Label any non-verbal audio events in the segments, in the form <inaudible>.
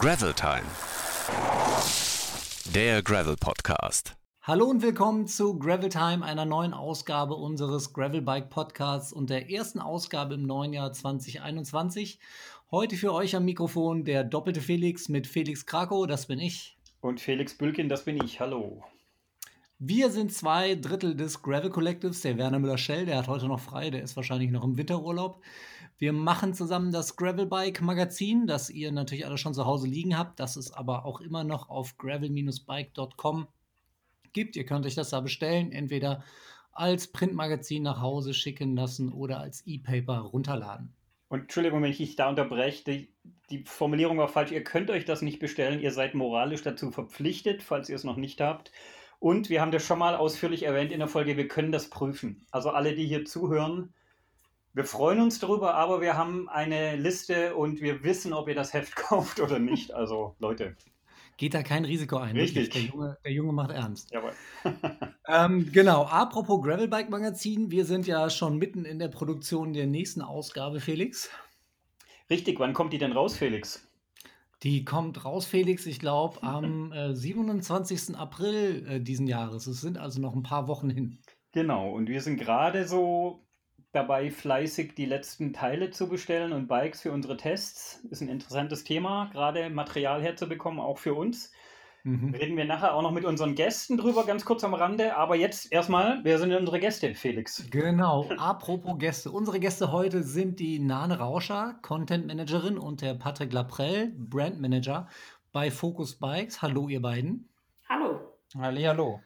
Gravel Time. Der Gravel Podcast. Hallo und willkommen zu Gravel Time, einer neuen Ausgabe unseres Gravel Bike Podcasts und der ersten Ausgabe im neuen Jahr 2021. Heute für euch am Mikrofon der doppelte Felix mit Felix Krakow, das bin ich. Und Felix Bülkin, das bin ich. Hallo. Wir sind zwei Drittel des Gravel Collectives. Der Werner Müller-Schell, der hat heute noch frei, der ist wahrscheinlich noch im Winterurlaub. Wir machen zusammen das Gravel Bike Magazin, das ihr natürlich alle schon zu Hause liegen habt. Das es aber auch immer noch auf gravel-bike.com gibt. Ihr könnt euch das da bestellen, entweder als Printmagazin nach Hause schicken lassen oder als E-Paper runterladen. Und Entschuldigung, wenn ich dich da unterbreche, die, die, Formulierung war falsch. Ihr könnt euch das nicht bestellen. Ihr seid moralisch dazu verpflichtet, falls ihr es noch nicht habt. Und wir haben das schon mal ausführlich erwähnt in der Folge, wir können das prüfen. Also alle, die hier zuhören, wir freuen uns darüber, aber wir haben eine Liste und wir wissen, ob ihr das Heft <laughs> kauft oder nicht. Also Leute. Geht da kein Risiko ein. Richtig. Der Junge, der Junge macht ernst. Jawohl. <laughs> ähm, genau, apropos Gravelbike Magazin, wir sind ja schon mitten in der Produktion der nächsten Ausgabe, Felix. Richtig, wann kommt die denn raus, Felix? Die kommt raus, Felix, ich glaube, am äh, 27. April äh, diesen Jahres. Es sind also noch ein paar Wochen hin. Genau, und wir sind gerade so dabei, fleißig die letzten Teile zu bestellen und Bikes für unsere Tests. Ist ein interessantes Thema, gerade Material herzubekommen, auch für uns. Mhm. Reden wir nachher auch noch mit unseren Gästen drüber, ganz kurz am Rande. Aber jetzt erstmal, wer sind denn unsere Gäste, Felix? Genau, apropos Gäste. Unsere Gäste heute sind die Nane Rauscher, Content Managerin, und der Patrick Laprell, Brand Manager bei Focus Bikes. Hallo, ihr beiden. Hallo. Halli, hallo.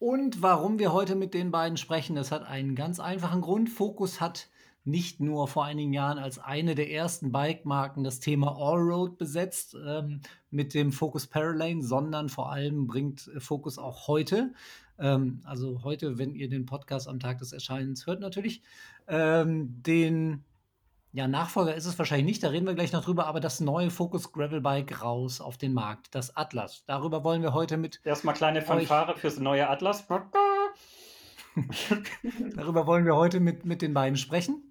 Und warum wir heute mit den beiden sprechen, das hat einen ganz einfachen Grund. Focus hat nicht nur vor einigen Jahren als eine der ersten Bike-Marken das Thema Allroad besetzt ähm, mit dem Focus Paralane, sondern vor allem bringt Focus auch heute, ähm, also heute, wenn ihr den Podcast am Tag des Erscheinens hört, natürlich, ähm, den ja, Nachfolger ist es wahrscheinlich nicht, da reden wir gleich noch drüber, aber das neue Focus Gravel Bike raus auf den Markt, das Atlas. Darüber wollen wir heute mit. Erstmal kleine Fanfare fürs neue Atlas. <laughs> Darüber wollen wir heute mit, mit den beiden sprechen.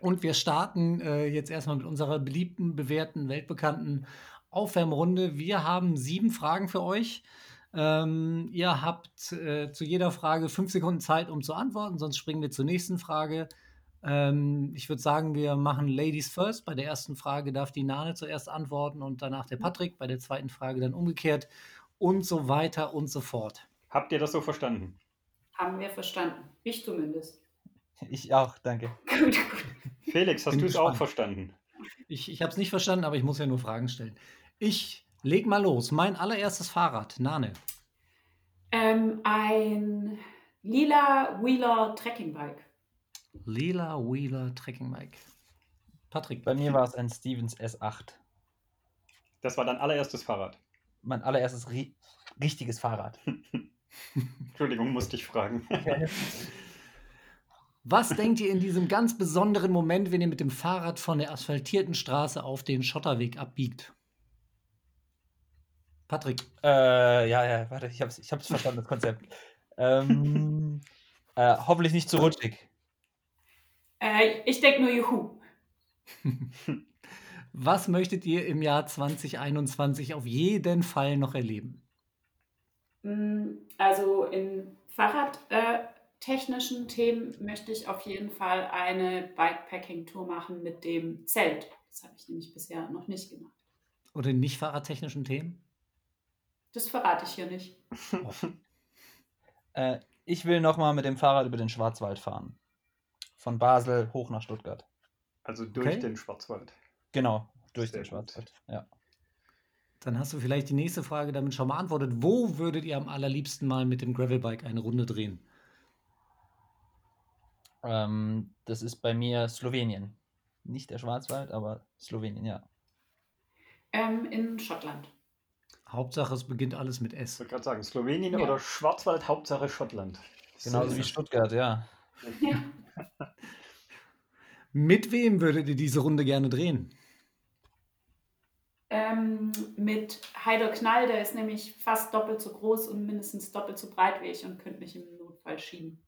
Und wir starten äh, jetzt erstmal mit unserer beliebten, bewährten, weltbekannten Aufwärmrunde. Wir haben sieben Fragen für euch. Ähm, ihr habt äh, zu jeder Frage fünf Sekunden Zeit, um zu antworten, sonst springen wir zur nächsten Frage. Ähm, ich würde sagen, wir machen Ladies first. Bei der ersten Frage darf die Nane zuerst antworten und danach der Patrick. Bei der zweiten Frage dann umgekehrt und so weiter und so fort. Habt ihr das so verstanden? Haben wir verstanden. Ich zumindest. Ich auch, danke. <laughs> gut, gut. Felix, hast du es auch verstanden? Ich, ich habe es nicht verstanden, aber ich muss ja nur Fragen stellen. Ich leg mal los. Mein allererstes Fahrrad, Nane. Ähm, ein lila Wheeler Trekking Bike. Lila Wheeler Trekking Bike. Patrick. Bei mir war es ein Stevens S8. Das war dein allererstes Fahrrad. Mein allererstes ri richtiges Fahrrad. <laughs> Entschuldigung, musste ich fragen. <laughs> Was denkt ihr in diesem ganz besonderen Moment, wenn ihr mit dem Fahrrad von der asphaltierten Straße auf den Schotterweg abbiegt? Patrick. Äh, ja, ja, warte, ich hab's, ich hab's verstanden, das Konzept. <laughs> ähm, äh, hoffentlich nicht zu rutschig. Äh, ich denke nur Juhu. <laughs> Was möchtet ihr im Jahr 2021 auf jeden Fall noch erleben? Mm, also in fahrradtechnischen Themen möchte ich auf jeden Fall eine Bikepacking-Tour machen mit dem Zelt. Das habe ich nämlich bisher noch nicht gemacht. Oder in nicht fahrradtechnischen Themen? Das verrate ich hier nicht. <laughs> äh, ich will nochmal mit dem Fahrrad über den Schwarzwald fahren. Von Basel hoch nach Stuttgart. Also durch okay. den Schwarzwald. Genau, durch Sehr den Schwarzwald, ja. Dann hast du vielleicht die nächste Frage damit schon beantwortet. Wo würdet ihr am allerliebsten mal mit dem Gravelbike eine Runde drehen? Ähm, das ist bei mir Slowenien. Nicht der Schwarzwald, aber Slowenien, ja. Ähm, in Schottland. Hauptsache, es beginnt alles mit S. Ich wollte gerade sagen, Slowenien ja. oder Schwarzwald, Hauptsache Schottland. Genauso wie Stuttgart, ja. Ja. mit wem würdet ihr diese Runde gerne drehen? Ähm, mit Heider Knall, der ist nämlich fast doppelt so groß und mindestens doppelt so breit wie ich und könnte mich im Notfall schieben.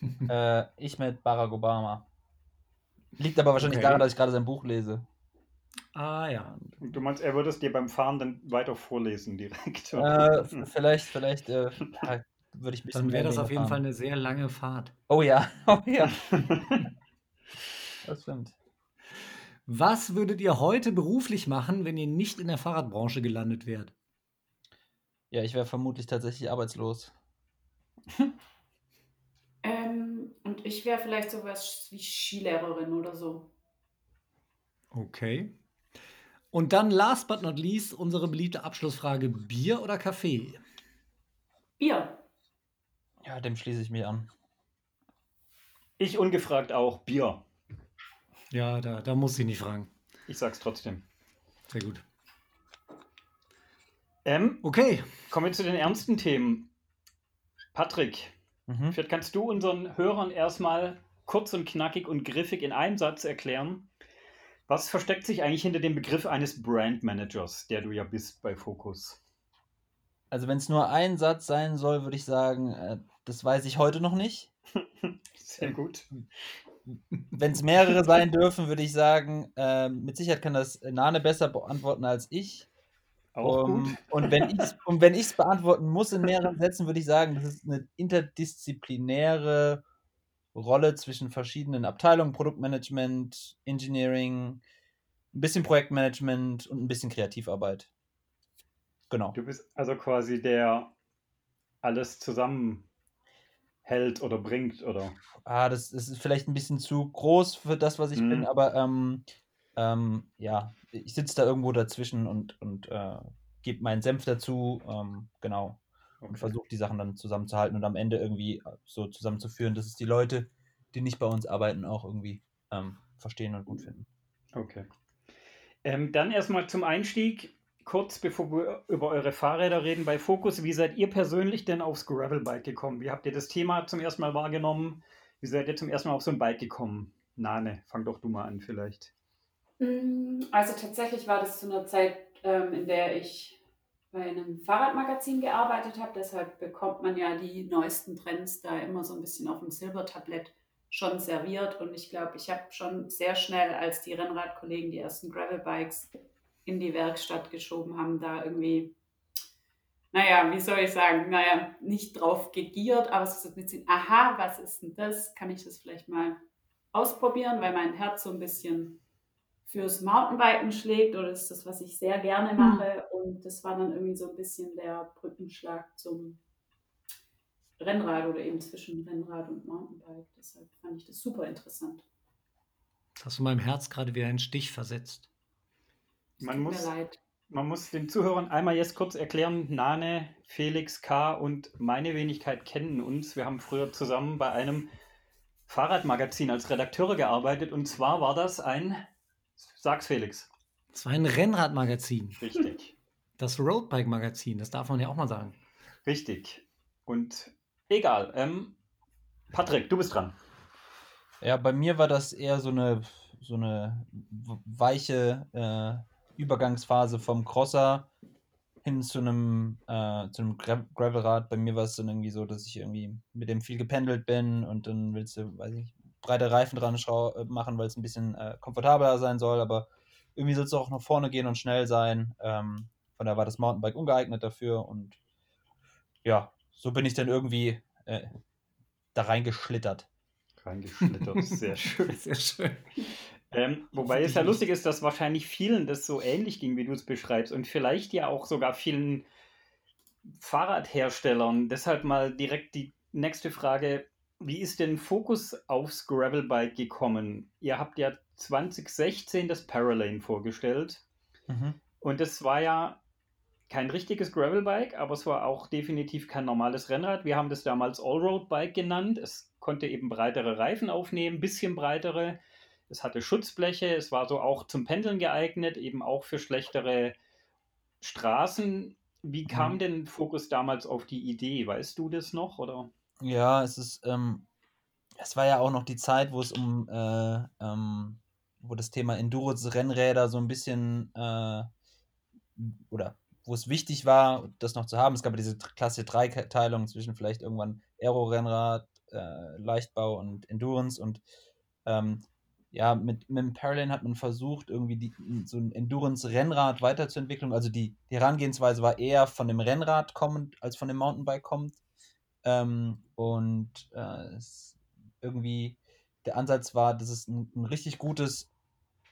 <laughs> äh, ich mit Barack Obama. Liegt aber wahrscheinlich okay. daran, dass ich gerade sein Buch lese. Ah ja. Du meinst, er würde es dir beim Fahren dann weiter vorlesen direkt? Äh, vielleicht, vielleicht äh, <laughs> würde ich ein bisschen Dann wäre das auf jeden fahren. Fall eine sehr lange Fahrt. Oh ja, <laughs> oh ja, <laughs> das stimmt. Was würdet ihr heute beruflich machen, wenn ihr nicht in der Fahrradbranche gelandet wärt? Ja, ich wäre vermutlich tatsächlich arbeitslos. <laughs> Ähm, und ich wäre vielleicht sowas wie Skilehrerin oder so. Okay. Und dann last but not least unsere beliebte Abschlussfrage: Bier oder Kaffee? Bier. Ja, dem schließe ich mich an. Ich ungefragt auch. Bier. Ja, da, da muss ich nicht fragen. Ich sag's trotzdem. Sehr gut. Ähm, Okay. kommen wir zu den ernsten Themen. Patrick, Mhm. vielleicht kannst du unseren Hörern erstmal kurz und knackig und griffig in einem Satz erklären, was versteckt sich eigentlich hinter dem Begriff eines Brandmanagers, der du ja bist bei Focus? Also wenn es nur ein Satz sein soll, würde ich sagen, äh, das weiß ich heute noch nicht. <laughs> Sehr gut. Wenn es mehrere sein dürfen, würde ich sagen, äh, mit Sicherheit kann das Nane besser beantworten als ich. Auch Um, gut. Und wenn ich und wenn ich es beantworten muss in mehreren Sätzen, würde ich sagen, das ist eine interdisziplinäre Rolle zwischen verschiedenen Abteilungen, Produktmanagement, Engineering, ein bisschen Projektmanagement und ein bisschen Kreativarbeit. Genau. Du bist also quasi der alles zusammenhält oder bringt, oder? Ah, das, ist vielleicht ein bisschen zu groß für das, was ich bin, Mhm. aber ähm, ähm, ja, ich sitze da irgendwo dazwischen und, und äh, gebe meinen Senf dazu, ähm, genau, und Okay. versuche die Sachen dann zusammenzuhalten und am Ende irgendwie äh, so zusammenzuführen, dass es die Leute, die nicht bei uns arbeiten, auch irgendwie ähm, verstehen und gut finden. Okay. Ähm, dann erstmal zum Einstieg, kurz bevor wir über eure Fahrräder reden bei Focus. Wie seid ihr persönlich denn aufs Gravelbike gekommen? Wie habt ihr das Thema zum ersten Mal wahrgenommen? Wie seid ihr zum ersten Mal auf so ein Bike gekommen? Nane, fang doch du mal an vielleicht. Mm, Also tatsächlich war das zu einer Zeit, ähm, in der ich bei einem Fahrradmagazin gearbeitet habe. Deshalb bekommt man ja die neuesten Trends da immer so ein bisschen auf dem Silbertablett schon serviert. Und ich glaube, ich habe schon sehr schnell, als die Rennradkollegen die ersten Gravelbikes in die Werkstatt geschoben haben, da irgendwie, naja, wie soll ich sagen, naja, nicht drauf gegiert, aber es ist ein bisschen, aha, was ist denn das? Kann ich das vielleicht mal ausprobieren, weil mein Herz so ein bisschen fürs Mountainbiken schlägt oder ist das, was ich sehr gerne mache. Und das war dann irgendwie so ein bisschen der Brückenschlag zum Rennrad oder eben zwischen Rennrad und Mountainbike. Deshalb fand ich das super interessant. Das hast du meinem Herz gerade wieder einen Stich versetzt. Es Man tut muss- mir leid. Man muss den Zuhörern einmal jetzt kurz erklären, Nane, Felix K. und meine Wenigkeit kennen uns. Wir haben früher zusammen bei einem Fahrradmagazin als Redakteure gearbeitet und zwar war das ein, sag's Felix, Das war ein Rennradmagazin. richtig, Das Roadbike-Magazin, das darf man ja auch mal sagen. richtig. Und egal, ähm, Patrick, du bist dran. Ja, bei mir war das eher so eine, so eine weiche äh, Übergangsphase vom Crosser hin zu einem, äh, zu einem Gra Gravelrad. Bei mir war es dann irgendwie so, dass ich irgendwie mit dem viel gependelt bin und dann willst du, weiß ich, breite Reifen dran äh, machen, weil es ein bisschen äh, komfortabler sein soll, aber irgendwie soll es auch nach vorne gehen und schnell sein. Ähm, von daher war das Mountainbike ungeeignet dafür und ja, so bin ich dann irgendwie äh, da reingeschlittert. Reingeschlittert, sehr <laughs> schön. Sehr schön. Ähm, wobei es ja lustig ist, dass wahrscheinlich vielen das so ähnlich ging, wie du es beschreibst und vielleicht ja auch sogar vielen Fahrradherstellern. Deshalb mal direkt die nächste Frage. Wie ist denn Focus aufs Gravelbike gekommen? Ihr habt ja 2016 das Paralane vorgestellt Mhm. und das war ja kein richtiges Gravelbike, aber es war auch definitiv kein normales Rennrad. Wir haben das damals Allroad-Bike genannt. Es konnte eben breitere Reifen aufnehmen, bisschen breitere. Es hatte Schutzbleche, es war so auch zum Pendeln geeignet, eben auch für schlechtere Straßen. Wie kam Mhm. denn Focus damals auf die Idee? Weißt du das noch? Oder? Ja, es ist, ähm, es war ja auch noch die Zeit, wo es um, äh, ähm, wo das Thema Endurance-Rennräder so ein bisschen, äh, oder wo es wichtig war, das noch zu haben. Es gab ja diese Klasse 3-Teilung zwischen vielleicht irgendwann Aero-Rennrad, äh, Leichtbau und Endurance und ähm, ja, mit, mit dem Parallel hat man versucht, irgendwie die, so ein Endurance-Rennrad weiterzuentwickeln. Also die, die Herangehensweise war eher von dem Rennrad kommend als von dem Mountainbike kommend. Ähm, und äh, irgendwie der Ansatz war, dass es ein, ein, richtig gutes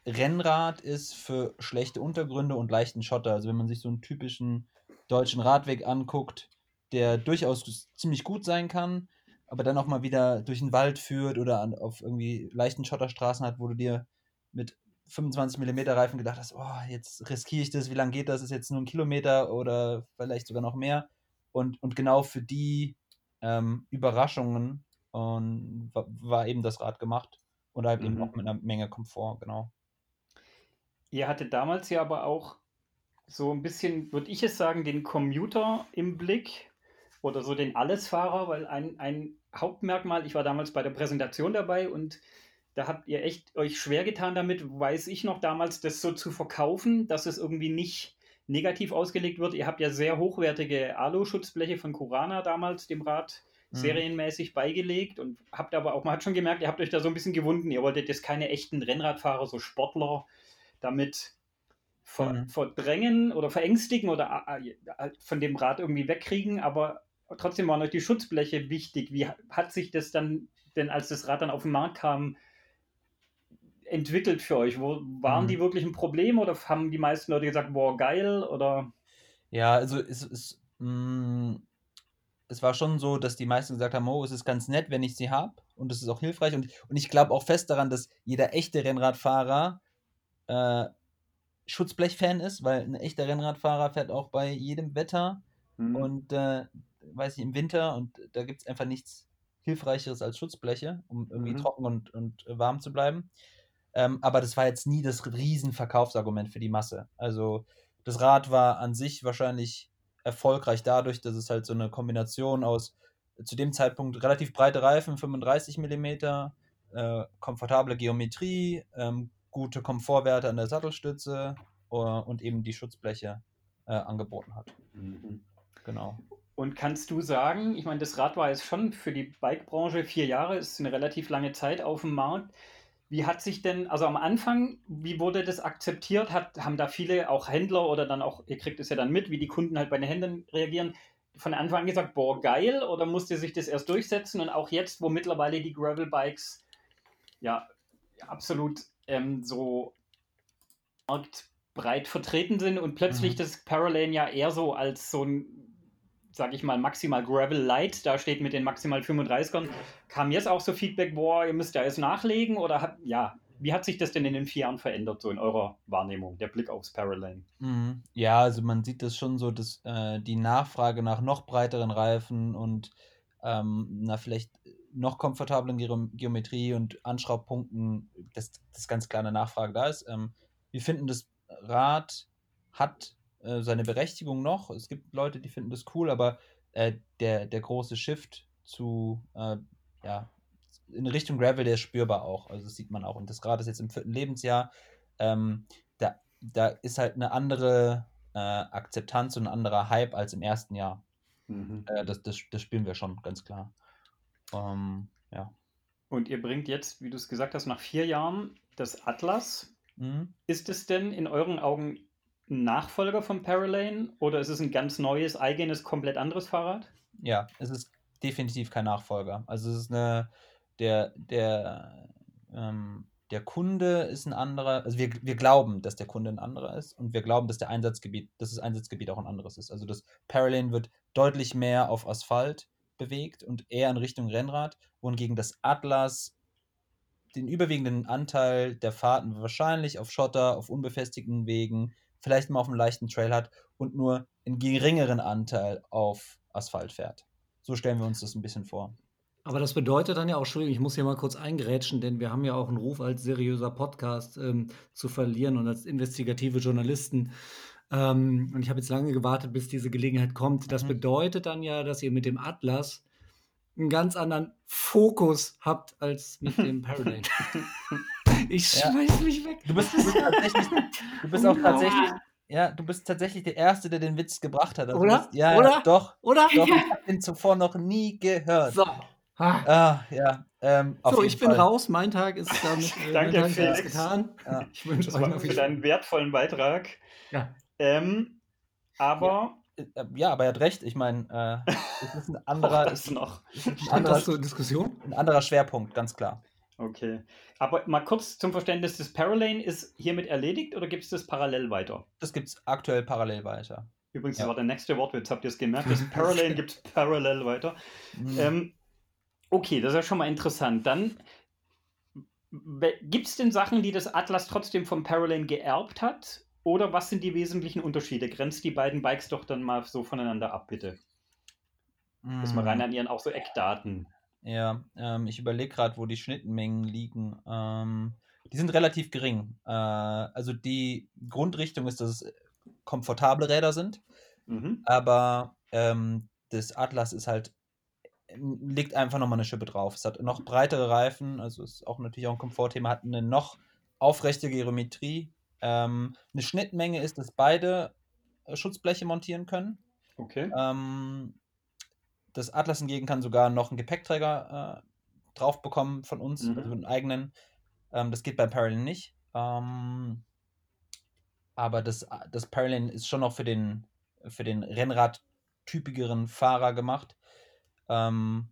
Rennrad ist für schlechte Untergründe und leichten Schotter. Also wenn man sich so einen typischen deutschen Radweg anguckt, der durchaus ziemlich gut sein kann, aber dann auch mal wieder durch den Wald führt oder an, auf irgendwie leichten Schotterstraßen hat, wo du dir mit 25 mm Reifen gedacht hast, oh, jetzt riskiere ich das, wie lange geht das? Ist jetzt nur ein Kilometer oder vielleicht sogar noch mehr? Und, und genau für die ähm, Überraschungen und, war, war, eben das Rad gemacht und halt mhm. eben auch mit einer Menge Komfort, genau. Ihr hattet damals ja aber auch so ein bisschen, würde ich es sagen, den Commuter im Blick oder so den Allesfahrer, weil ein, ein Hauptmerkmal, ich war damals bei der Präsentation dabei und da habt ihr echt euch schwer getan damit, weiß ich noch damals, das so zu verkaufen, dass es irgendwie nicht negativ ausgelegt wird. Ihr habt ja sehr hochwertige Alu-Schutzbleche von Kurana damals dem Rad mhm. serienmäßig beigelegt und habt aber auch, man hat schon gemerkt, ihr habt euch da so ein bisschen gewunden. Ihr wolltet jetzt keine echten Rennradfahrer, so Sportler damit ver mhm. verdrängen oder verängstigen oder äh, äh, von dem Rad irgendwie wegkriegen, aber trotzdem waren euch die Schutzbleche wichtig. Wie hat sich das dann, denn als das Rad dann auf den Markt kam, entwickelt für euch? Wo, waren mhm. die wirklich ein Problem oder haben die meisten Leute gesagt, boah, geil? Oder? Ja, also es, es, mh, mm, es war schon so, dass die meisten gesagt haben, oh, es ist ganz nett, wenn ich sie habe und es ist auch hilfreich. Und, und ich glaube auch fest daran, dass jeder echte Rennradfahrer äh, Schutzblech-Fan ist, weil ein echter Rennradfahrer fährt auch bei jedem Wetter. Mhm. Und äh, weiß ich, im Winter und da gibt es einfach nichts Hilfreicheres als Schutzbleche, um irgendwie mhm. trocken und, und äh, warm zu bleiben. Ähm, aber das war jetzt nie das Riesenverkaufsargument für die Masse. Also das Rad war an sich wahrscheinlich erfolgreich dadurch, dass es halt so eine Kombination aus zu dem Zeitpunkt relativ breite Reifen, 35 mm, äh, komfortable Geometrie, ähm, gute Komfortwerte an der Sattelstütze uh, und eben die Schutzbleche äh, angeboten hat. Mhm. Genau. Und kannst du sagen, ich meine, das Rad war jetzt schon für die Bike-Branche vier Jahre, ist eine relativ lange Zeit auf dem Markt. Wie hat sich denn, also am Anfang, wie wurde das akzeptiert? Hat, haben da viele, auch Händler oder dann auch, ihr kriegt es ja dann mit, wie die Kunden halt bei den Händlern reagieren, von Anfang an gesagt, boah, geil, oder musste sich das erst durchsetzen? Und auch jetzt, wo mittlerweile die Gravel-Bikes ja absolut ähm, so marktbreit vertreten sind und plötzlich mhm. das Paralane ja eher so als so ein sage ich mal, maximal Gravel Light, da steht mit den maximal 35ern, kam jetzt auch so Feedback, boah, ihr müsst da jetzt nachlegen oder hat, ja, wie hat sich das denn in den vier Jahren verändert, so in eurer Wahrnehmung, der Blick aufs Parallane? Mhm. Ja, also man sieht das schon so, dass äh, die Nachfrage nach noch breiteren Reifen und ähm, na, vielleicht noch komfortablen Ge Geometrie und Anschraubpunkten, dass das ganz klar eine Nachfrage da ist. Ähm, wir finden, das Rad hat äh, seine Berechtigung noch. Es gibt Leute, die finden das cool, aber äh, der, der große Shift zu, äh, ja, in Richtung Gravel, der ist spürbar auch. Also das sieht man auch. Und das gerade ist jetzt im vierten Lebensjahr. Ähm, da, da ist halt eine andere äh, Akzeptanz und ein anderer Hype als im ersten Jahr. Mhm. Äh, das, das, das spielen wir schon, ganz klar. Ähm, ja. Und ihr bringt jetzt, wie du es gesagt hast, nach vier Jahren das Atlas. Mhm. Ist es denn in euren Augen Nachfolger vom Paralane oder ist es ein ganz neues, eigenes, komplett anderes Fahrrad? Ja, es ist definitiv kein Nachfolger. Also es ist eine, der, der, ähm, der Kunde ist ein anderer, also wir, wir glauben, dass der Kunde ein anderer ist und wir glauben, dass der Einsatzgebiet, dass das Einsatzgebiet auch ein anderes ist. Also das Paralane wird deutlich mehr auf Asphalt bewegt und eher in Richtung Rennrad, wohingegen das Atlas den überwiegenden Anteil der Fahrten wahrscheinlich auf Schotter, auf unbefestigten Wegen, vielleicht mal auf einem leichten Trail hat und nur einen geringeren Anteil auf Asphalt fährt. So stellen wir uns das ein bisschen vor. Aber das bedeutet dann ja auch, Entschuldigung, ich muss hier mal kurz eingrätschen, denn wir haben ja auch einen Ruf als seriöser Podcast ähm, zu verlieren und als investigative Journalisten. Ähm, und ich habe jetzt lange gewartet, bis diese Gelegenheit kommt. Das mhm. bedeutet dann ja, dass ihr mit dem Atlas einen ganz anderen Fokus habt als mit dem <laughs> Paradigm. <laughs> Ich schmeiß ja. mich weg. Du bist, du bist tatsächlich, du bist auch tatsächlich, ja, du bist tatsächlich der Erste, der den Witz gebracht hat. Also Oder? Bist, ja, Oder? doch. Oder? Doch, ich <laughs> habe den zuvor noch nie gehört. So. Ah, Ah, ja. Ähm, so, ich bin Fall. raus. Mein Tag ist damit äh, <laughs> Danke, Tag Felix. getan. Ja. Ich wünsche euch noch viel für deinen wertvollen Beitrag. Ja. Ähm, aber Äh, Ja, aber er hat recht. Ich meine, äh, es ist ein <laughs> auch anderer, das noch. ist ein Stand anderer, das zur Diskussion? ein anderer Schwerpunkt, ganz klar. Okay. Aber mal kurz zum Verständnis, das Parallane ist hiermit erledigt oder gibt es das parallel weiter? Das gibt es aktuell parallel weiter. Übrigens, Ja. das war der nächste Wortwitz, habt ihr es gemerkt? Das <laughs> Parallane gibt es parallel weiter. Mhm. Ähm, okay, das ist ja schon mal interessant. Dann gibt es denn Sachen, die das Atlas trotzdem vom Parallane geerbt hat? Oder was sind die wesentlichen Unterschiede? Grenzt die beiden Bikes doch dann mal so voneinander ab, bitte. Das mal Mhm. rein an ihren auch so Eckdaten. Ja, ähm, ich überlege gerade, wo die Schnittmengen liegen. Ähm, die sind relativ gering. Äh, also die Grundrichtung ist, dass es komfortable Räder sind, Mhm. aber ähm, das Atlas ist halt, legt einfach nochmal eine Schippe drauf. Es hat noch breitere Reifen, also ist auch natürlich auch ein Komfortthema, hat eine noch aufrechte Geometrie. Ähm, eine Schnittmenge ist, dass beide äh, Schutzbleche montieren können. Okay. Ähm, das Atlas hingegen kann sogar noch einen Gepäckträger äh, drauf bekommen von uns, Mhm. also einen eigenen. Ähm, das geht beim Parallel nicht. Ähm, aber das, das Parallel ist schon noch für den, für den Rennrad-typigeren Fahrer gemacht. Ähm,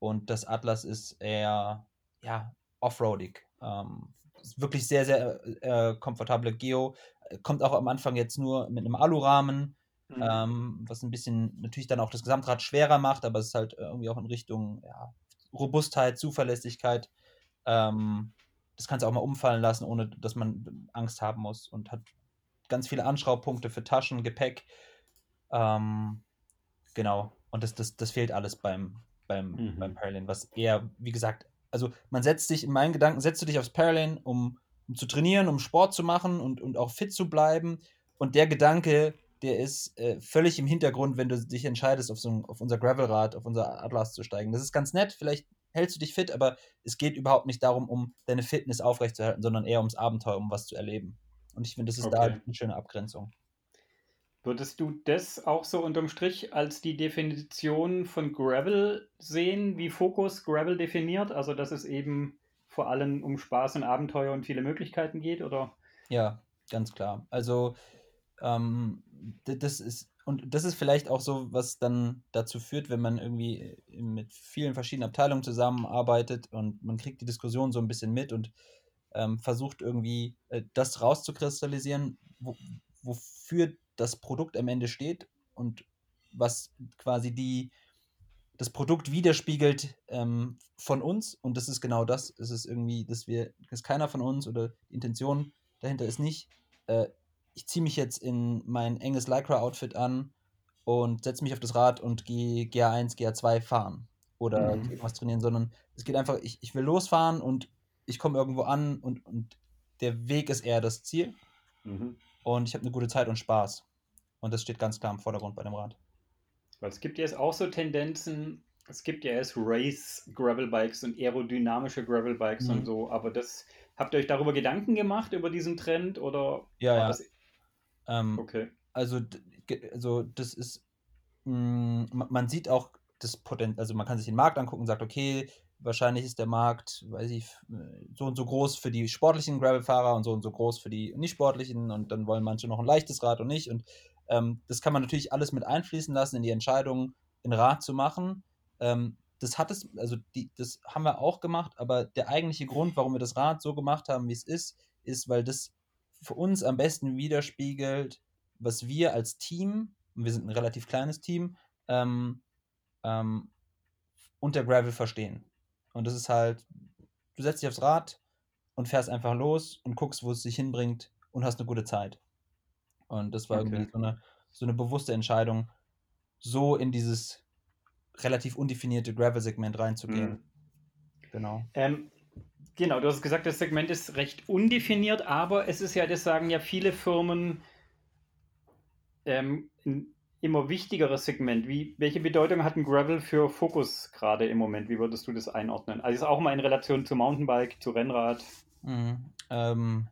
und das Atlas ist eher ja, offroadig. Ähm, wirklich sehr, sehr äh, komfortable Geo. Kommt auch am Anfang jetzt nur mit einem Alurahmen Mhm. ähm, was ein bisschen natürlich dann auch das Gesamtrad schwerer macht, aber es ist halt irgendwie auch in Richtung ja, Robustheit, Zuverlässigkeit. Ähm, das kannst du auch mal umfallen lassen, ohne dass man Angst haben muss und hat ganz viele Anschraubpunkte für Taschen, Gepäck. Ähm, genau. Und das, das, das fehlt alles beim, beim, Mhm. beim Parallel, was eher, wie gesagt, also man setzt dich, in meinen Gedanken, setzt du dich aufs Parallel, um, um zu trainieren, um Sport zu machen und, und auch fit zu bleiben. Und der Gedanke, der ist äh, völlig im Hintergrund, wenn du dich entscheidest, auf, so ein, auf unser Gravelrad, auf unser Atlas zu steigen. Das ist ganz nett, vielleicht hältst du dich fit, aber es geht überhaupt nicht darum, um deine Fitness aufrechtzuerhalten, sondern eher ums Abenteuer, um was zu erleben. Und ich finde, das ist da Okay. eine schöne Abgrenzung. Würdest du das auch so unterm Strich als die Definition von Gravel sehen, wie Focus Gravel definiert? Also, dass es eben vor allem um Spaß und Abenteuer und viele Möglichkeiten geht, oder? Ja, ganz klar. Also, ähm, das ist, und das ist vielleicht auch so, was dann dazu führt, wenn man irgendwie äh, mit vielen verschiedenen Abteilungen zusammenarbeitet und man kriegt die Diskussion so ein bisschen mit und ähm, versucht irgendwie äh, das rauszukristallisieren, wo, wofür das Produkt am Ende steht und was quasi die, das Produkt widerspiegelt ähm, von uns. Und das ist genau das. Es ist irgendwie, dass wir, dass keiner von uns oder die Intention dahinter ist nicht, äh, ich ziehe mich jetzt in mein enges Lycra-Outfit an und setze mich auf das Rad und gehe GA1, GA2 fahren oder Mhm. irgendwas trainieren, sondern es geht einfach, ich, ich will losfahren und ich komme irgendwo an und, und der Weg ist eher das Ziel Mhm. und ich habe eine gute Zeit und Spaß. Und das steht ganz klar im Vordergrund bei dem Rad. Weil es gibt ja jetzt auch so Tendenzen, es gibt ja erst Race-Gravel-Bikes und aerodynamische Gravel-Bikes Mhm. und so, aber das, habt ihr euch darüber Gedanken gemacht, über diesen Trend, oder Ja, war ja. das, Ähm, okay. also, also das ist, mh, ma- man sieht auch das Potenzial, also man kann sich den Markt angucken und sagt, okay, wahrscheinlich ist der Markt, weiß ich, f- so und so groß für die sportlichen Gravelfahrer und so und so groß für die nicht sportlichen und dann wollen manche noch ein leichtes Rad und nicht und ähm, das kann man natürlich alles mit einfließen lassen in die Entscheidung, ein Rad zu machen. Ähm, das hat es, also die, das haben wir auch gemacht, aber der eigentliche Grund, warum wir das Rad so gemacht haben, wie es ist, ist, weil das für uns am besten widerspiegelt, was wir als Team, und wir sind ein relativ kleines Team, ähm, ähm, unter Gravel verstehen. Und das ist halt, du setzt dich aufs Rad und fährst einfach los und guckst, wo es dich hinbringt und hast eine gute Zeit. Und das war Okay. irgendwie so eine, so eine bewusste Entscheidung, so in dieses relativ undefinierte Gravel-Segment reinzugehen. Mhm. Genau. Ähm, genau, du hast gesagt, das Segment ist recht undefiniert, aber es ist ja, das sagen ja viele Firmen, ähm, ein immer wichtigeres Segment. Wie, welche Bedeutung hat ein Gravel für Focus gerade im Moment? Wie würdest du das einordnen? Also ist auch mal in Relation zu Mountainbike, zu Rennrad. Mhm. Ähm,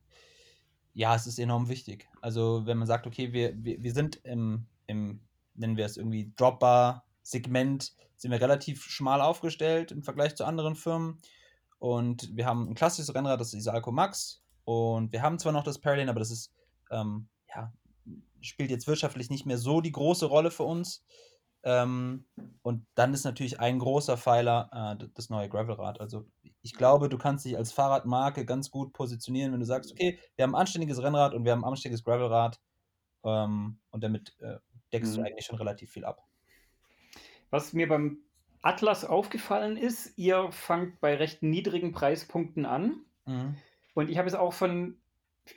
ja, es ist enorm wichtig. Also, wenn man sagt, okay, wir, wir, wir sind im, im, nennen wir es irgendwie Dropbar Segment sind wir relativ schmal aufgestellt im Vergleich zu anderen Firmen. Und wir haben ein klassisches Rennrad, das ist Alco Max. Und wir haben zwar noch das Paralane, aber das ist, ähm, ja, spielt jetzt wirtschaftlich nicht mehr so die große Rolle für uns. Ähm, und dann ist natürlich ein großer Pfeiler äh, das neue Gravelrad. Also ich glaube, du kannst dich als Fahrradmarke ganz gut positionieren, wenn du sagst, okay, wir haben ein anständiges Rennrad und wir haben ein anständiges Gravelrad. Ähm, und damit äh, deckst mhm. du eigentlich schon relativ viel ab. Was mir beim Atlas aufgefallen ist, ihr fangt bei recht niedrigen Preispunkten an. Mhm. Und ich habe es auch von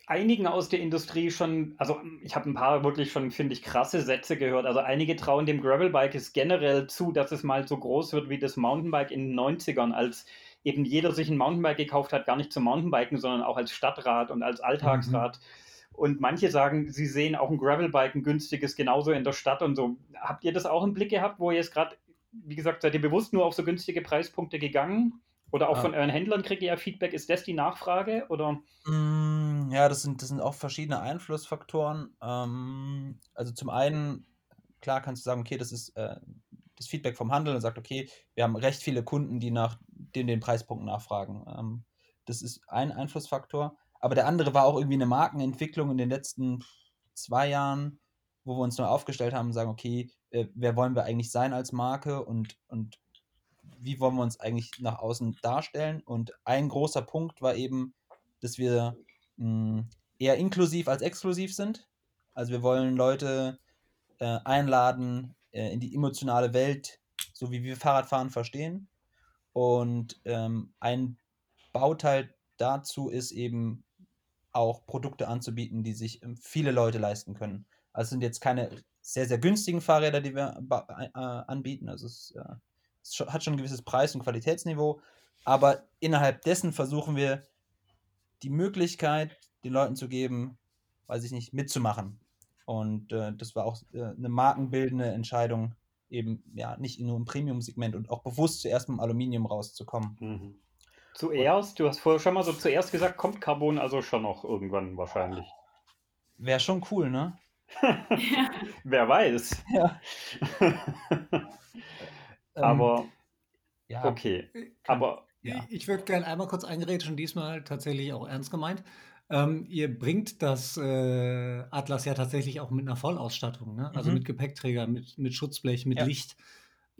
einigen aus der Industrie schon, also ich habe ein paar wirklich schon, finde ich, krasse Sätze gehört. Also einige trauen dem Gravelbike es generell zu, dass es mal so groß wird wie das Mountainbike in den 90ern, als eben jeder sich ein Mountainbike gekauft hat, gar nicht zum Mountainbiken, sondern auch als Stadtrad und als Alltagsrad. Mhm. Und manche sagen, sie sehen auch ein Gravelbike, ein günstiges, genauso in der Stadt und so. Habt ihr das auch im Blick gehabt, wo ihr jetzt gerade wie gesagt, seid ihr bewusst nur auf so günstige Preispunkte gegangen? Oder auch ah. von euren Händlern kriegt ihr ja Feedback. Ist das die Nachfrage? Oder? Mm, ja, das sind, das sind auch verschiedene Einflussfaktoren. Ähm, also zum einen, klar kannst du sagen, okay, das ist äh, das Feedback vom Handel und sagt, okay, wir haben recht viele Kunden, die nach den, den Preispunkten nachfragen. Ähm, das ist ein Einflussfaktor. Aber der andere war auch irgendwie eine Markenentwicklung in den letzten zwei Jahren, wo wir uns neu aufgestellt haben und sagen, okay, äh, wer wollen wir eigentlich sein als Marke und, und wie wollen wir uns eigentlich nach außen darstellen. Und ein großer Punkt war eben, dass wir mh, hm, eher inklusiv als exklusiv sind. Also wir wollen Leute äh, einladen äh, in die emotionale Welt, so wie wir Fahrradfahren verstehen. Und ähm, ein Bauteil dazu ist eben auch Produkte anzubieten, die sich ähm, viele Leute leisten können. Also sind jetzt keine sehr, sehr günstigen Fahrräder, die wir äh, anbieten. Also es, äh, es, hat schon ein gewisses Preis- und Qualitätsniveau. Aber innerhalb dessen versuchen wir die Möglichkeit, den Leuten zu geben, weiß ich nicht, mitzumachen. Und äh, das war auch äh, eine markenbildende Entscheidung, eben ja nicht nur im Premium-Segment und auch bewusst zuerst mit dem Aluminium rauszukommen. Mhm. Zuerst, du hast vorher schon mal so zuerst gesagt, kommt Carbon also schon noch irgendwann wahrscheinlich. Wäre schon cool, ne? <laughs> Wer weiß. Ja. <laughs> Aber ähm, ja, okay. Kann, Aber ja. Ich würde gerne einmal kurz eingerätschen, diesmal tatsächlich auch ernst gemeint. Ähm, ihr bringt das äh, Atlas ja tatsächlich auch mit einer Vollausstattung, ne? also mhm. mit Gepäckträger, mit, mit Schutzblech, mit ja. Licht.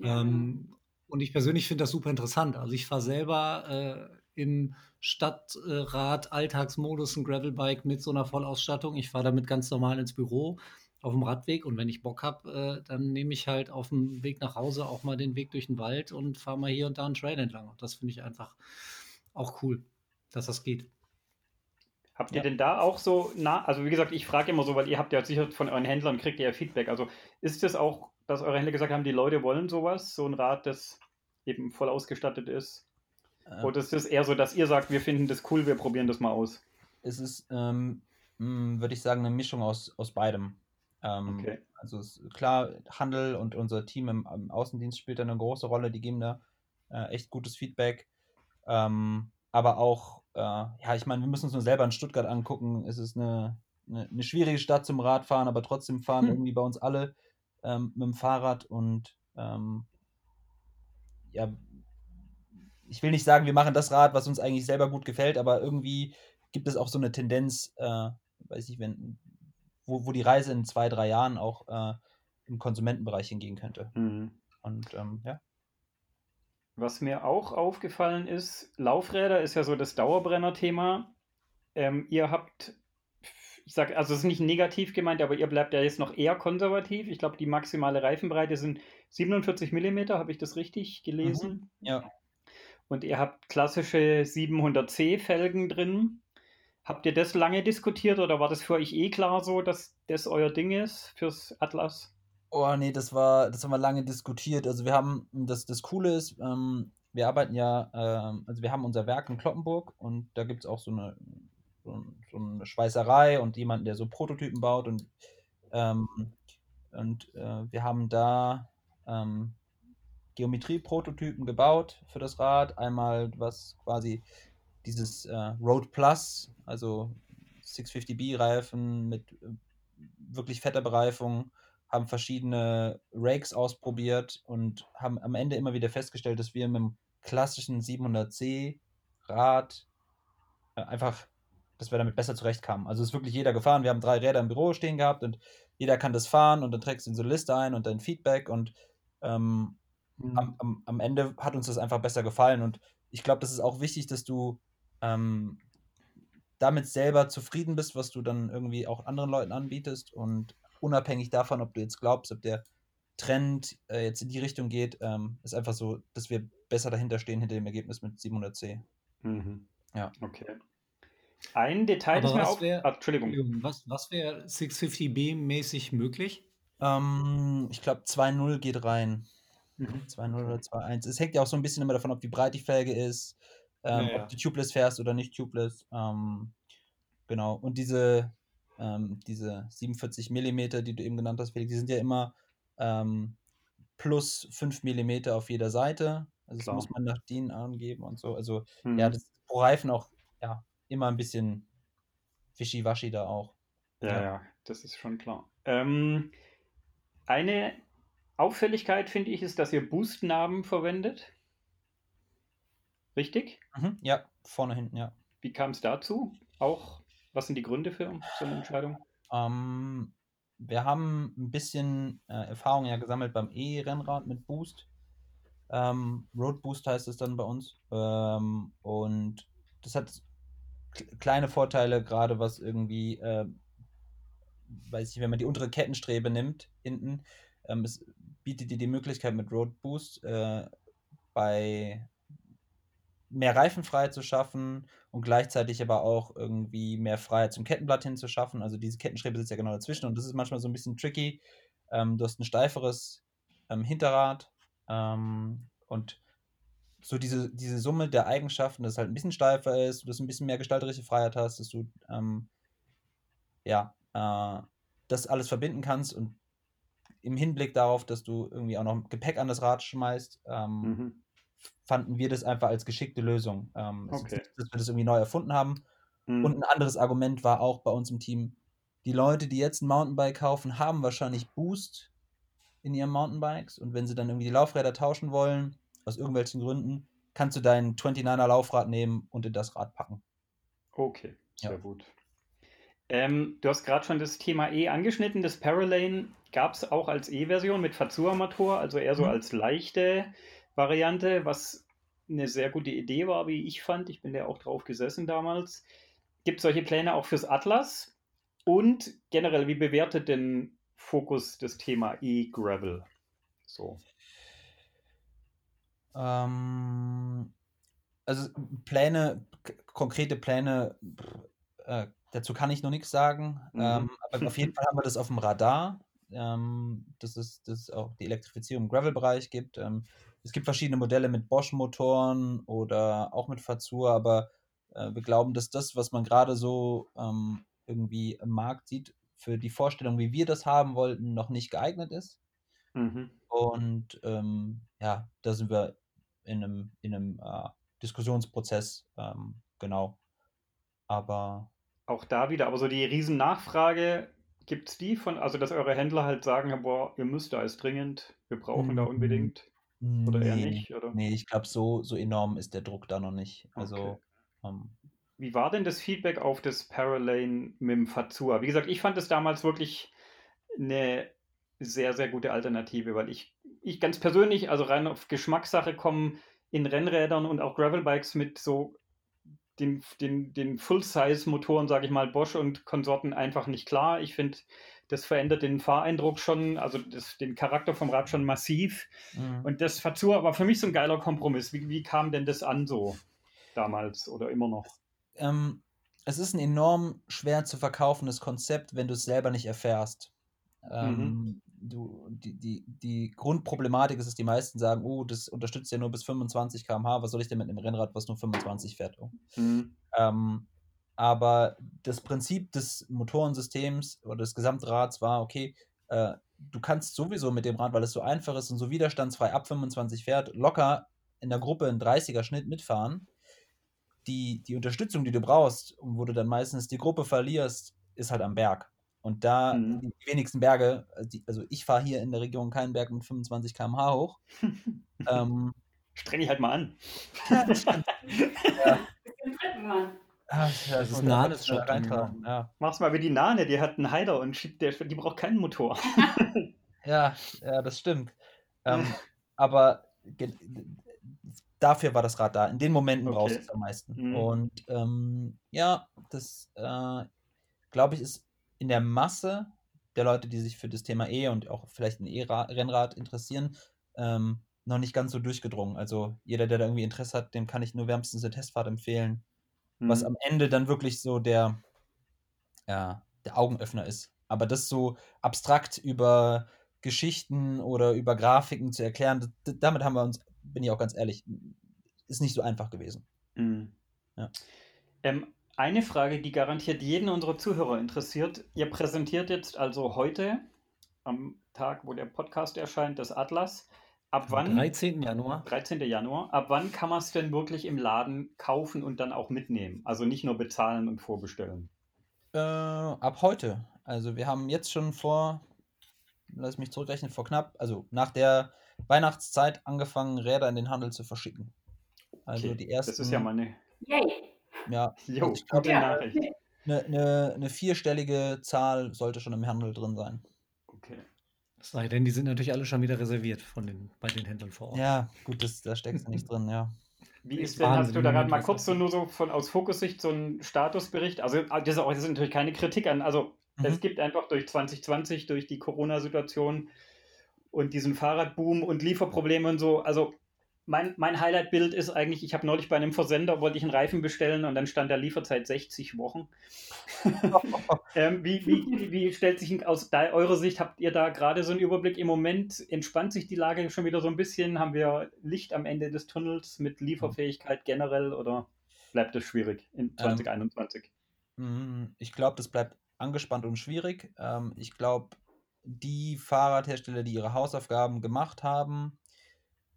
Ähm, und ich persönlich finde das super interessant. Also ich fahre selber äh, im Stadtrad Alltagsmodus ein Gravelbike mit so einer Vollausstattung. Ich fahre damit ganz normal ins Büro auf dem Radweg und wenn ich Bock habe, äh, dann nehme ich halt auf dem Weg nach Hause auch mal den Weg durch den Wald und fahre mal hier und da einen Trail entlang. Und das finde ich einfach auch cool, dass das geht. Habt ihr ja. denn da auch so, na, also wie gesagt, ich frage immer so, weil ihr habt ja sicher von euren Händlern kriegt ihr ja Feedback. Also ist es auch, dass eure Händler gesagt haben, die Leute wollen sowas, so ein Rad, das eben voll ausgestattet ist? Oder ist es eher so, dass ihr sagt, wir finden das cool, wir probieren das mal aus? Es ist, ähm, hm, würde ich sagen, eine Mischung aus, aus beidem. Ähm, okay. Also klar, Handel und unser Team im, im, Außendienst spielt da eine große Rolle, die geben da äh, echt gutes Feedback. Ähm, aber auch, äh, ja, ich meine, wir müssen uns nur selber in Stuttgart angucken. Es ist eine, eine, eine schwierige Stadt zum Radfahren, aber trotzdem fahren hm. irgendwie bei uns alle ähm, mit dem Fahrrad und ähm, ja, ich will nicht sagen, wir machen das Rad, was uns eigentlich selber gut gefällt, aber irgendwie gibt es auch so eine Tendenz, äh, weiß ich, wenn, wo, wo die Reise in zwei, drei Jahren auch äh, im Konsumentenbereich hingehen könnte. Mhm. Und ähm, ja. Was mir auch aufgefallen ist, Laufräder ist ja so das Dauerbrenner-Thema. Ähm, ihr habt, ich sage, also es ist nicht negativ gemeint, aber ihr bleibt ja jetzt noch eher konservativ. Ich glaube, die maximale Reifenbreite sind 47 mm, habe ich das richtig gelesen? Mhm. Ja. Und ihr habt klassische 700C Felgen drin. Habt ihr das lange diskutiert oder war das für euch eh klar so, dass das euer Ding ist fürs Atlas? Oh nee, das war, das haben wir lange diskutiert. Also wir haben, das, das Coole ist, ähm, wir arbeiten ja, ähm, also wir haben unser Werk in Kloppenburg und da gibt es auch so eine, so, so, eine Schweißerei und jemanden, der so Prototypen baut und, ähm, und äh, wir haben da ähm, Geometrie-Prototypen gebaut für das Rad. Einmal was quasi dieses äh, Road Plus, also 650B-Reifen mit äh, wirklich fetter Bereifung, haben verschiedene Rakes ausprobiert und haben am Ende immer wieder festgestellt, dass wir mit dem klassischen 700C Rad äh, einfach, dass wir damit besser zurechtkamen. Also ist wirklich jeder gefahren. Wir haben drei Räder im Büro stehen gehabt und jeder kann das fahren und dann trägst du in so eine Liste ein und dein Feedback und ähm, Mhm. am, am, am Ende hat uns das einfach besser gefallen und ich glaube, das ist auch wichtig, dass du ähm, damit selber zufrieden bist, was du dann irgendwie auch anderen Leuten anbietest und unabhängig davon, ob du jetzt glaubst, ob der Trend äh, jetzt in die Richtung geht, ähm, ist einfach so, dass wir besser dahinter stehen hinter dem Ergebnis mit 700C. Mhm. Ja. Okay. Ein Detail, Aber das mir was auch. wär- Ah, Entschuldigung. Was, was wäre 650B-mäßig möglich? Ähm, ich glaube, 2.0 geht rein. Mhm. 2.0 oder 2.1. Es hängt ja auch so ein bisschen immer davon ab, wie breit die Felge ist, ähm, Ja, ja. ob du tubeless fährst oder nicht tubeless. Ähm, genau. Und diese, ähm, diese 47 mm, die du eben genannt hast, Felix, die sind ja immer ähm, plus 5 mm auf jeder Seite. Also das Klar. muss man nach DIN angeben und so. Also Mhm. ja, das ist pro Reifen auch ja, immer ein bisschen wischiwaschi da auch. Ja, Ja. ja, das ist schon klar. Ähm, eine Auffälligkeit, finde ich, ist, dass ihr Boost-Namen verwendet. Richtig? Mhm, ja, vorne, hinten, ja. Wie kam es dazu? Auch, was sind die Gründe für so eine Entscheidung? Ähm, wir haben ein bisschen äh, Erfahrung ja gesammelt beim E-Rennrad mit Boost. Ähm, Road Boost heißt es dann bei uns. Ähm, und das hat kle- kleine Vorteile, gerade was irgendwie, äh, weiß ich, wenn man die untere Kettenstrebe nimmt, hinten, ähm, es bietet dir die Möglichkeit mit Road Boost äh, bei mehr Reifenfreiheit zu schaffen und gleichzeitig aber auch irgendwie mehr Freiheit zum Kettenblatt hinzuschaffen. Also diese Kettenstrebe sitzt ja genau dazwischen und das ist manchmal so ein bisschen tricky. Ähm, du hast ein steiferes ähm, Hinterrad ähm, und so diese, diese Summe der Eigenschaften, dass es halt ein bisschen steifer ist, dass du ein bisschen mehr gestalterische Freiheit hast, dass du ähm, ja äh, das alles verbinden kannst und im Hinblick darauf, dass du irgendwie auch noch Gepäck an das Rad schmeißt, ähm, Mhm. fanden wir das einfach als geschickte Lösung. Ähm, ist Okay. nicht, dass wir das irgendwie neu erfunden haben. Mhm. Und ein anderes Argument war auch bei uns im Team, die Leute, die jetzt ein Mountainbike kaufen, haben wahrscheinlich Boost in ihren Mountainbikes. Und wenn sie dann irgendwie die Laufräder tauschen wollen, aus irgendwelchen Gründen, kannst du dein 29er Laufrad nehmen und in das Rad packen. Okay, sehr Ja. gut. Ähm, du hast gerade schon das Thema E angeschnitten. Das Paralane gab es auch als E-Version mit Fazua-Motor, also eher so Mhm. als leichte Variante, was eine sehr gute Idee war, wie ich fand. Ich bin ja auch drauf gesessen damals. Gibt es solche Pläne auch fürs Atlas? Und generell, wie bewertet denn Fokus das Thema E-Gravel? So. Ähm, also Pläne, konkrete Pläne, äh, dazu kann ich noch nichts sagen. Mhm. Ähm, aber auf jeden Fall haben wir das auf dem Radar, ähm, dass, es, dass es auch die Elektrifizierung im Gravel-Bereich gibt. Ähm, es gibt verschiedene Modelle mit Bosch-Motoren oder auch mit Fazur, aber äh, wir glauben, dass das, was man gerade so ähm, irgendwie im Markt sieht, für die Vorstellung, wie wir das haben wollten, noch nicht geeignet ist. Mhm. Und ähm, ja, da sind wir in einem, in einem äh, Diskussionsprozess, ähm, genau. Aber Auch da wieder, aber so die Riesennachfrage, gibt es die von, also dass eure Händler halt sagen, boah, ihr müsst da ist dringend, wir brauchen da Mm, unbedingt. Oder eher nee, nicht, oder? nee, ich glaube, so, so enorm ist der Druck da noch nicht. Also, Okay. ähm, Wie war denn das Feedback auf das Paralane mit dem Fazua? Wie gesagt, ich fand es damals wirklich eine sehr, sehr gute Alternative, weil ich, ich ganz persönlich, also rein auf Geschmackssache, kommen in Rennrädern und auch Gravelbikes mit so den, den, den Full-Size-Motoren, sage ich mal, Bosch und Konsorten einfach nicht klar. Ich finde, das verändert den Fahreindruck schon, also das, den Charakter vom Rad schon massiv. mm. Und das Fazua war für mich so ein geiler Kompromiss. Wie, wie kam denn das an so damals oder immer noch? ähm, es ist ein enorm schwer zu verkaufendes Konzept, wenn du es selber nicht erfährst. Ähm, du, die, die, die Grundproblematik ist, dass die meisten sagen, oh, das unterstützt ja nur bis 25 km/h, was soll ich denn mit einem Rennrad, was nur 25 fährt? Oh. Mhm. Ähm, aber das Prinzip des Motorensystems oder des Gesamtrads war, okay, äh, du kannst sowieso mit dem Rad, weil es so einfach ist und so widerstandsfrei ab 25 fährt, locker in der Gruppe einen 30er Schnitt mitfahren. Die, die Unterstützung, die du brauchst und wo du dann meistens die Gruppe verlierst, ist halt am Berg. Und da Mhm. die wenigsten Berge, also die- also ich fahre hier in der Region keinen Berg mit 25 km/h hoch. <laughs> ähm, Streng dich halt mal an. ja, dritten <laughs> Mann. Ah, ja, Das ist ein genau. Ja. Mach's mal wie die Nane, die hat einen Heider und schiebt, der, die braucht keinen Motor. <laughs> Ja, ja, das stimmt. Ähm, aber dafür war das Rad da. In den Momenten brauchst du Okay. es am meisten. Mhm. Und ähm, ja, das äh, glaube ich ist in der Masse der Leute, die sich für das Thema E und auch vielleicht ein E-Rennrad interessieren, ähm, noch nicht ganz so durchgedrungen. Also jeder, der da irgendwie Interesse hat, dem kann ich nur wärmstens eine Testfahrt empfehlen, was Mhm. am Ende dann wirklich so der, ja, der Augenöffner ist. Aber das so abstrakt über Geschichten oder über Grafiken zu erklären, damit haben wir uns, bin ich auch ganz ehrlich, ist nicht so einfach gewesen. Mhm. Ja. Ähm, eine Frage, die garantiert jeden unserer Zuhörer interessiert. Ihr präsentiert jetzt also heute, am Tag, wo der Podcast erscheint, das Atlas. Ab Am wann? 13. Januar. 13. Januar. Ab wann kann man es denn wirklich im Laden kaufen und dann auch mitnehmen? Also nicht nur bezahlen und vorbestellen. Äh, ab heute. Also wir haben jetzt schon vor, lass mich zurückrechnen, vor knapp, also nach der Weihnachtszeit angefangen, Räder in den Handel zu verschicken. Also Okay, die ersten, Das ist ja mal eine, Yay. Ja, jo, ich glaub, gute Ja, Nachricht. okay. eine, eine, eine vierstellige Zahl sollte schon im Handel drin sein. Okay. Es sei denn, die sind natürlich alle schon wieder reserviert von den, bei den Händlern vor Ort. Ja, gut, das, da steckst du nicht drin, ja. Wie Ist denn, hast du da gerade mal kurz so nur so von aus Fokussicht so einen Statusbericht? Also ah, das ist, auch, das ist natürlich keine Kritik an, also es Mhm. gibt einfach durch 2020, durch die Corona-Situation und diesen Fahrradboom und Lieferprobleme und so, also mein, mein Highlight-Bild ist eigentlich, ich habe neulich bei einem Versender, wollte ich einen Reifen bestellen und dann stand da Lieferzeit 60 Wochen. <laughs> ähm, wie, wie, wie- stellt sich aus eurer Sicht, habt ihr da gerade so einen Überblick? Im Moment entspannt sich die Lage schon wieder so ein bisschen? Haben wir Licht am Ende des Tunnels mit Lieferfähigkeit generell oder bleibt es schwierig in 2021? Mm, Ich glaube, das bleibt angespannt und schwierig. Ähm, ich glaube, die Fahrradhersteller, die ihre Hausaufgaben gemacht haben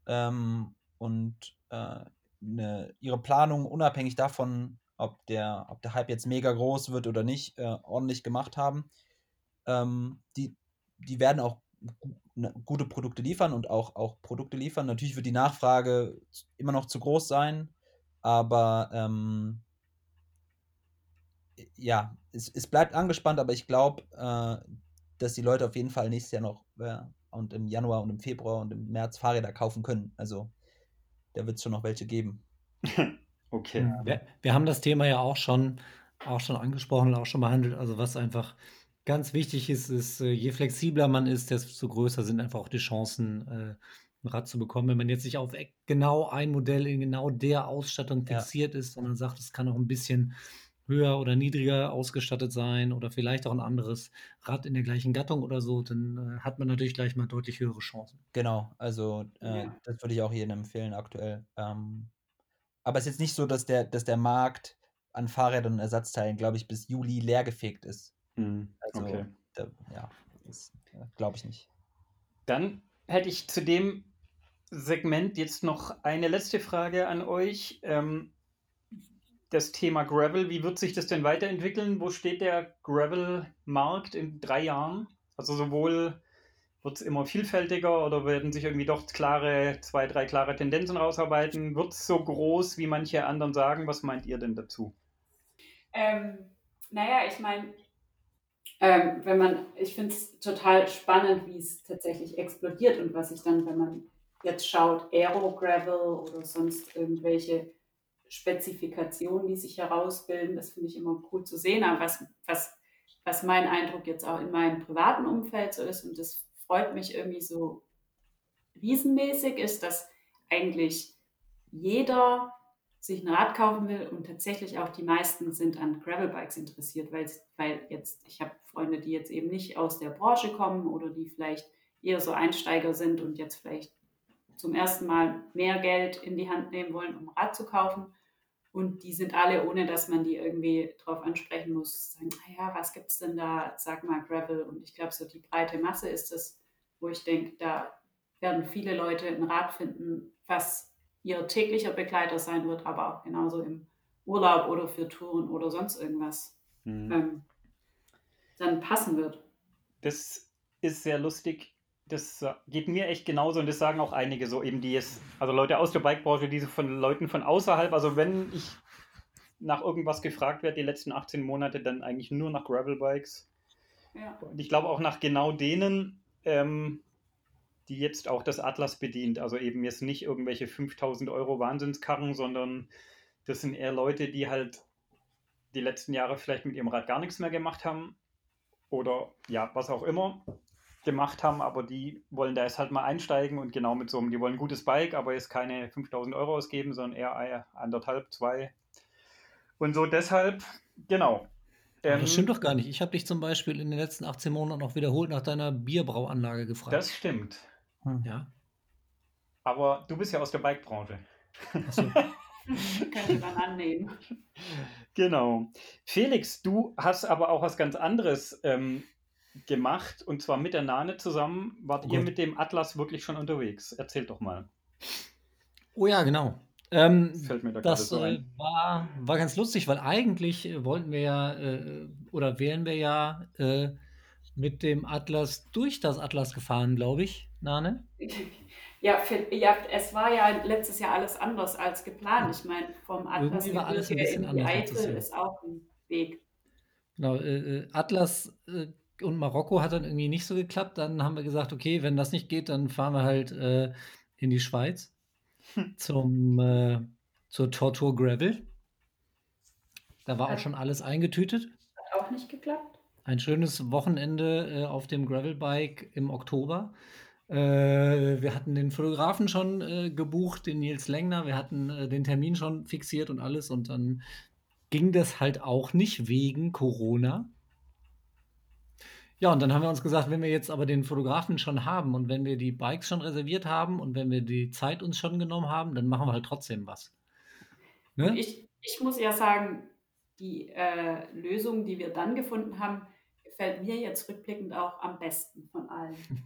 ähm, und äh, ne, ihre Planung unabhängig davon, ob der, ob der Hype jetzt mega groß wird oder nicht, äh, ordentlich gemacht haben, ähm, die, die werden auch ne, gute Produkte liefern und auch, auch Produkte liefern. Natürlich wird die Nachfrage immer noch zu groß sein, aber ähm, ja, es, es bleibt angespannt, aber ich glaube, äh, dass die Leute auf jeden Fall nächstes Jahr noch äh, und im Januar und im Februar und im März Fahrräder kaufen können. Also da wird es schon noch welche geben. <laughs> Okay. Wir, wir haben das Thema ja auch schon, auch schon angesprochen und auch schon behandelt. Also was einfach ganz wichtig ist, ist, äh, je flexibler man ist, desto größer sind einfach auch die Chancen, äh, ein Rad zu bekommen. Wenn man jetzt nicht auf e- genau ein Modell in genau der Ausstattung Ja. fixiert ist, sondern sagt, es kann auch ein bisschen höher oder niedriger ausgestattet sein oder vielleicht auch ein anderes Rad in der gleichen Gattung oder so, dann äh, hat man natürlich gleich mal deutlich höhere Chancen. Genau, also äh, Ja. das würde ich auch jedem empfehlen aktuell. Ähm, aber es ist jetzt nicht so, dass der, dass der Markt an Fahrrädern und Ersatzteilen, glaube ich, bis Juli leergefegt ist. Hm, Also, Okay. da, ja, das äh, glaube ich nicht. Dann hätte ich zu dem Segment jetzt noch eine letzte Frage an euch. Ähm, das Thema Gravel, wie wird sich das denn weiterentwickeln? Wo steht der Gravel-Markt in drei Jahren? Also sowohl wird es immer vielfältiger oder werden sich irgendwie doch klare, zwei, drei klare Tendenzen rausarbeiten? Wird es so groß, wie manche anderen sagen? Was meint ihr denn dazu? Ähm, naja, ich meine, ähm, wenn man, ich finde es total spannend, wie es tatsächlich explodiert und was sich dann, wenn man jetzt schaut, Aero Gravel oder sonst irgendwelche Spezifikationen, die sich herausbilden, das finde ich immer cool zu sehen. Aber was, was, was mein Eindruck jetzt auch in meinem privaten Umfeld so ist, und das freut mich irgendwie so riesenmäßig, ist, dass eigentlich jeder sich ein Rad kaufen will und tatsächlich auch die meisten sind an Gravelbikes interessiert, weil, weil jetzt, ich habe Freunde, die jetzt eben nicht aus der Branche kommen oder die vielleicht eher so Einsteiger sind und jetzt vielleicht zum ersten Mal mehr Geld in die Hand nehmen wollen, um Rad zu kaufen. Und die sind alle, ohne dass man die irgendwie drauf ansprechen muss, sagen, naja, was gibt es denn da, sag mal Gravel. Und ich glaube, so die breite Masse ist es, wo ich denke, da werden viele Leute ein Rad finden, was ihr täglicher Begleiter sein wird, aber auch genauso im Urlaub oder für Touren oder sonst irgendwas. Hm. Ähm, dann passen wird. Das ist sehr lustig. Das geht mir echt genauso und das sagen auch einige so eben, die es, also Leute aus der Bikebranche, die von Leuten von außerhalb, also wenn ich nach irgendwas gefragt werde, die letzten 18 Monate, dann eigentlich nur nach Gravelbikes. Ja. Und ich glaube auch nach genau denen, ähm, die jetzt auch das Atlas bedient. Also eben jetzt nicht irgendwelche 5000 Euro Wahnsinnskarren, sondern das sind eher Leute, die halt die letzten Jahre vielleicht mit ihrem Rad gar nichts mehr gemacht haben oder ja, was auch immer gemacht haben, aber die wollen da jetzt halt mal einsteigen und genau mit so einem, die wollen ein gutes Bike, aber jetzt keine 5000 Euro ausgeben, sondern eher anderthalb, zwei. Und so deshalb, genau. Ähm, das stimmt doch gar nicht. Ich habe dich zum Beispiel in den letzten 18 Monaten auch wiederholt nach deiner Bierbrauanlage gefragt. Das stimmt. Hm. Ja. Aber du bist ja aus der Bikebranche. Achso. <laughs> Könnte man annehmen. Genau. Felix, du hast aber auch was ganz anderes ähm, gemacht und zwar mit der Nane zusammen. Wart oh ihr mit dem Atlas wirklich schon unterwegs? Erzählt doch mal. Oh ja, genau. Ähm, Fällt mir da das so äh, war, war ganz lustig, weil eigentlich äh, wollten wir ja äh, oder wären wir ja äh, mit dem Atlas durch das Atlas gefahren, glaube ich, Nane. <laughs> Ja, für, ja, es war ja letztes Jahr alles anders als geplant. Ich meine, vom Atlas Irgendwie war alles ein bisschen in die anders Eifel ist auch ein Weg. Genau, äh, äh, Atlas äh, und Marokko hat dann irgendwie nicht so geklappt. Dann haben wir gesagt, okay, wenn das nicht geht, dann fahren wir halt äh, in die Schweiz hm. zum, äh, zur Tortur Gravel. Da war auch schon alles eingetütet. Hat auch nicht geklappt. Ein schönes Wochenende äh, auf dem Gravelbike im Oktober. Äh, wir hatten den Fotografen schon äh, gebucht, den Nils Lengner. Wir hatten äh, den Termin schon fixiert und alles. Und dann ging das halt auch nicht wegen Corona. Ja, und dann haben wir uns gesagt, wenn wir jetzt aber den Fotografen schon haben und wenn wir die Bikes schon reserviert haben und wenn wir die Zeit uns schon genommen haben, dann machen wir halt trotzdem was. Ne? Ich, ich muss ja sagen, die äh, Lösung, die wir dann gefunden haben, gefällt mir jetzt rückblickend auch am besten von allen. <laughs>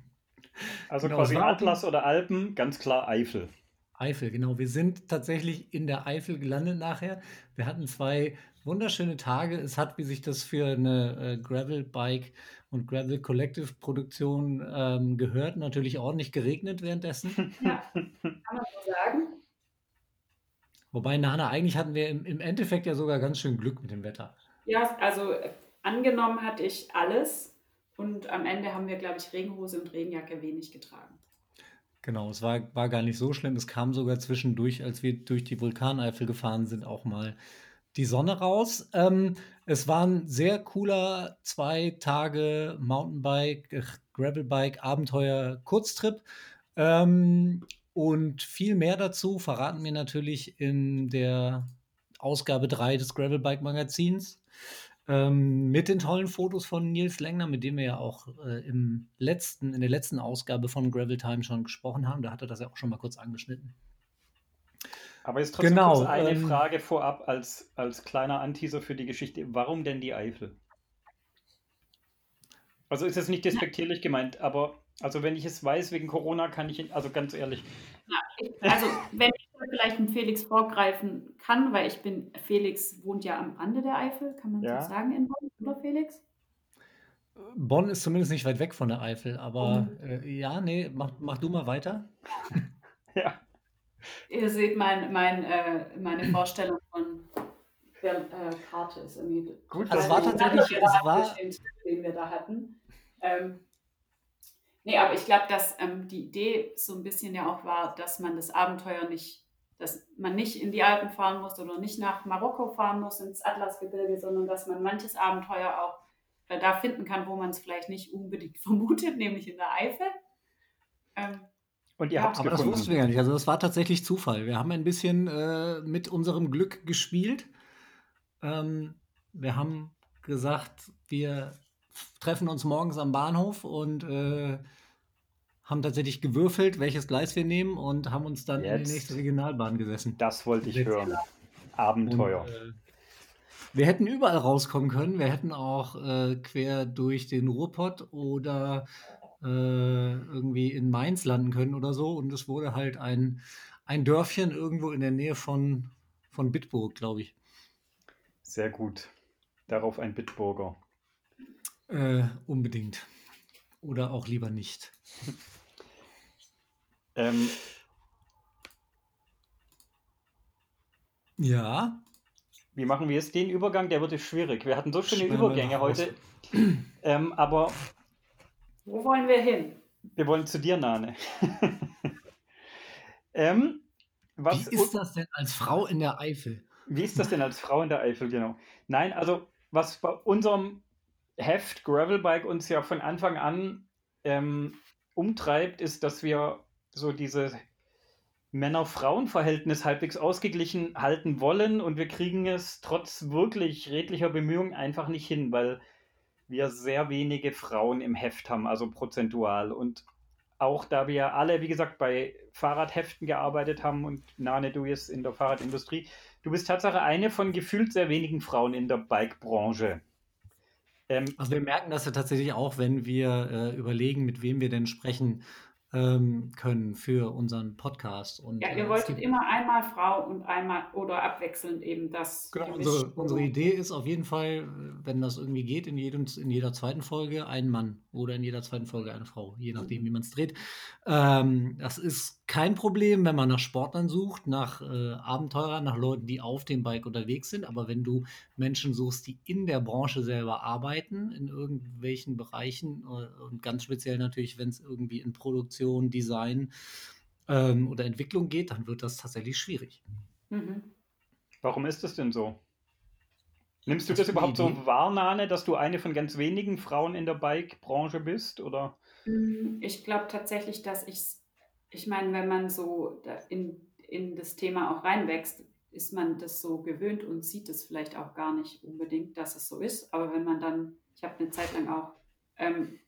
Also genau, quasi Atlas oder Alpen, ganz klar Eifel. Eifel, genau. Wir sind tatsächlich in der Eifel gelandet nachher. Wir hatten zwei wunderschöne Tage. Es hat, wie sich das für eine äh, Gravel-Bike und Gravel Collective Produktion ähm, gehört, natürlich ordentlich geregnet währenddessen. <laughs> Ja, kann man so sagen. Wobei, Nana, eigentlich hatten wir im, im Endeffekt ja sogar ganz schön Glück mit dem Wetter. Ja, also äh, angenommen hatte ich alles und am Ende haben wir, glaube ich, Regenhose und Regenjacke wenig getragen. Genau, es war, war gar nicht so schlimm. Es kam sogar zwischendurch, als wir durch die Vulkaneifel gefahren sind, auch mal die Sonne raus. Ähm, es war ein sehr cooler zwei Tage Mountainbike, äh, Gravelbike, Abenteuer, Kurztrip. Ähm, und viel mehr dazu verraten wir natürlich in der Ausgabe 3 des Gravelbike Magazins. Ähm, mit den tollen Fotos von Nils Lengner, mit dem wir ja auch äh, im letzten, in der letzten Ausgabe von Gravel Time schon gesprochen haben. Da hat er das ja auch schon mal kurz angeschnitten. Aber jetzt trotzdem genau, eine ähm, Frage vorab als, als kleiner Anteaser für die Geschichte. Warum denn die Eifel? Also ist es nicht despektierlich gemeint, aber also wenn ich es weiß wegen Corona, kann ich, also ganz ehrlich. Also wenn ich vielleicht mit Felix vorgreifen kann, weil ich bin, Felix wohnt ja am Rande der Eifel, kann man ja. so sagen in Bonn, oder Felix? Bonn ist zumindest nicht weit weg von der Eifel, aber äh, ja, nee, mach, mach du mal weiter. ja. Ihr seht mein, mein, äh, meine Vorstellung von der äh, Karte ist irgendwie. Gut, also es war tatsächlich, es war, den wir da hatten. Ähm, nee, aber ich glaube, dass ähm, die Idee so ein bisschen ja auch war, dass man das Abenteuer nicht, dass man nicht in die Alpen fahren muss oder nicht nach Marokko fahren muss, ins Atlasgebirge, sondern dass man manches Abenteuer auch äh, da finden kann, wo man es vielleicht nicht unbedingt <laughs> vermutet, nämlich in der Eifel. Ähm, und ihr ja, habt es gefunden. das wussten wir ja nicht. Also das war tatsächlich Zufall. Wir haben ein bisschen äh, mit unserem Glück gespielt. Ähm, wir haben gesagt, wir treffen uns morgens am Bahnhof und äh, haben tatsächlich gewürfelt, welches Gleis wir nehmen und haben uns dann Jetzt. in die nächste Regionalbahn gesessen. Das wollte ich hören. Abenteuer. Und, äh, wir hätten überall rauskommen können. Wir hätten auch äh, quer durch den Ruhrpott oder irgendwie in Mainz landen können oder so. Und es wurde halt ein, ein Dörfchen irgendwo in der Nähe von, von Bitburg, glaube ich. Sehr gut. Darauf ein Bitburger. Äh, unbedingt. Oder auch lieber nicht. <laughs> Ähm, Ja, wie machen wir jetzt den Übergang? Der wird jetzt schwierig. Wir hatten so schöne Schneiden Übergänge heute. Ähm, aber Wo wollen wir hin? wir wollen zu dir, Nane. <laughs> ähm, was, wie ist das denn als Frau in der Eifel? Wie ist das denn als Frau in der Eifel, genau? Nein, also was bei unserem Heft Gravelbike uns ja von Anfang an ähm, umtreibt, ist, dass wir so dieses Männer-Frauen-Verhältnis halbwegs ausgeglichen halten wollen und wir kriegen es trotz wirklich redlicher Bemühungen einfach nicht hin, weil wir sehr wenige Frauen im Heft haben, also prozentual. Und auch da wir alle, wie gesagt, bei Fahrradheften gearbeitet haben und Nane, du jetzt in der Fahrradindustrie, du bist Tatsache eine von gefühlt sehr wenigen Frauen in der Bike-Branche. Ähm, Also wir merken das ja tatsächlich auch, wenn wir äh, überlegen, mit wem wir denn sprechen ähm, können für unseren Podcast. Und, Ja, äh, ihr es wolltet immer einmal Frau und einmal oder abwechselnd eben das. Genau, unsere, unsere Idee ist auf jeden Fall, wenn das irgendwie geht, in, jedem, in jeder zweiten Folge ein Mann oder in jeder zweiten Folge eine Frau, je nachdem, wie man es dreht. Ähm, das ist kein Problem, wenn man nach Sportlern sucht, nach äh, Abenteurern, nach Leuten, die auf dem Bike unterwegs sind. Aber wenn du Menschen suchst, die in der Branche selber arbeiten, in irgendwelchen Bereichen äh, und ganz speziell natürlich, wenn es irgendwie in Produktion, Design ähm, oder Entwicklung geht, dann wird das tatsächlich schwierig. Mhm. warum ist das denn so? Nimmst du Das das ist die überhaupt so wahr, Nane, dass du eine von ganz wenigen Frauen in der Bike-Branche bist? Oder? Mm, Ich glaube tatsächlich, dass ich, ich meine, wenn man so in, in das Thema auch reinwächst, ist man das so gewöhnt und sieht es vielleicht auch gar nicht unbedingt, dass es so ist. Aber wenn man dann, ich habe eine Zeit lang auch ähm,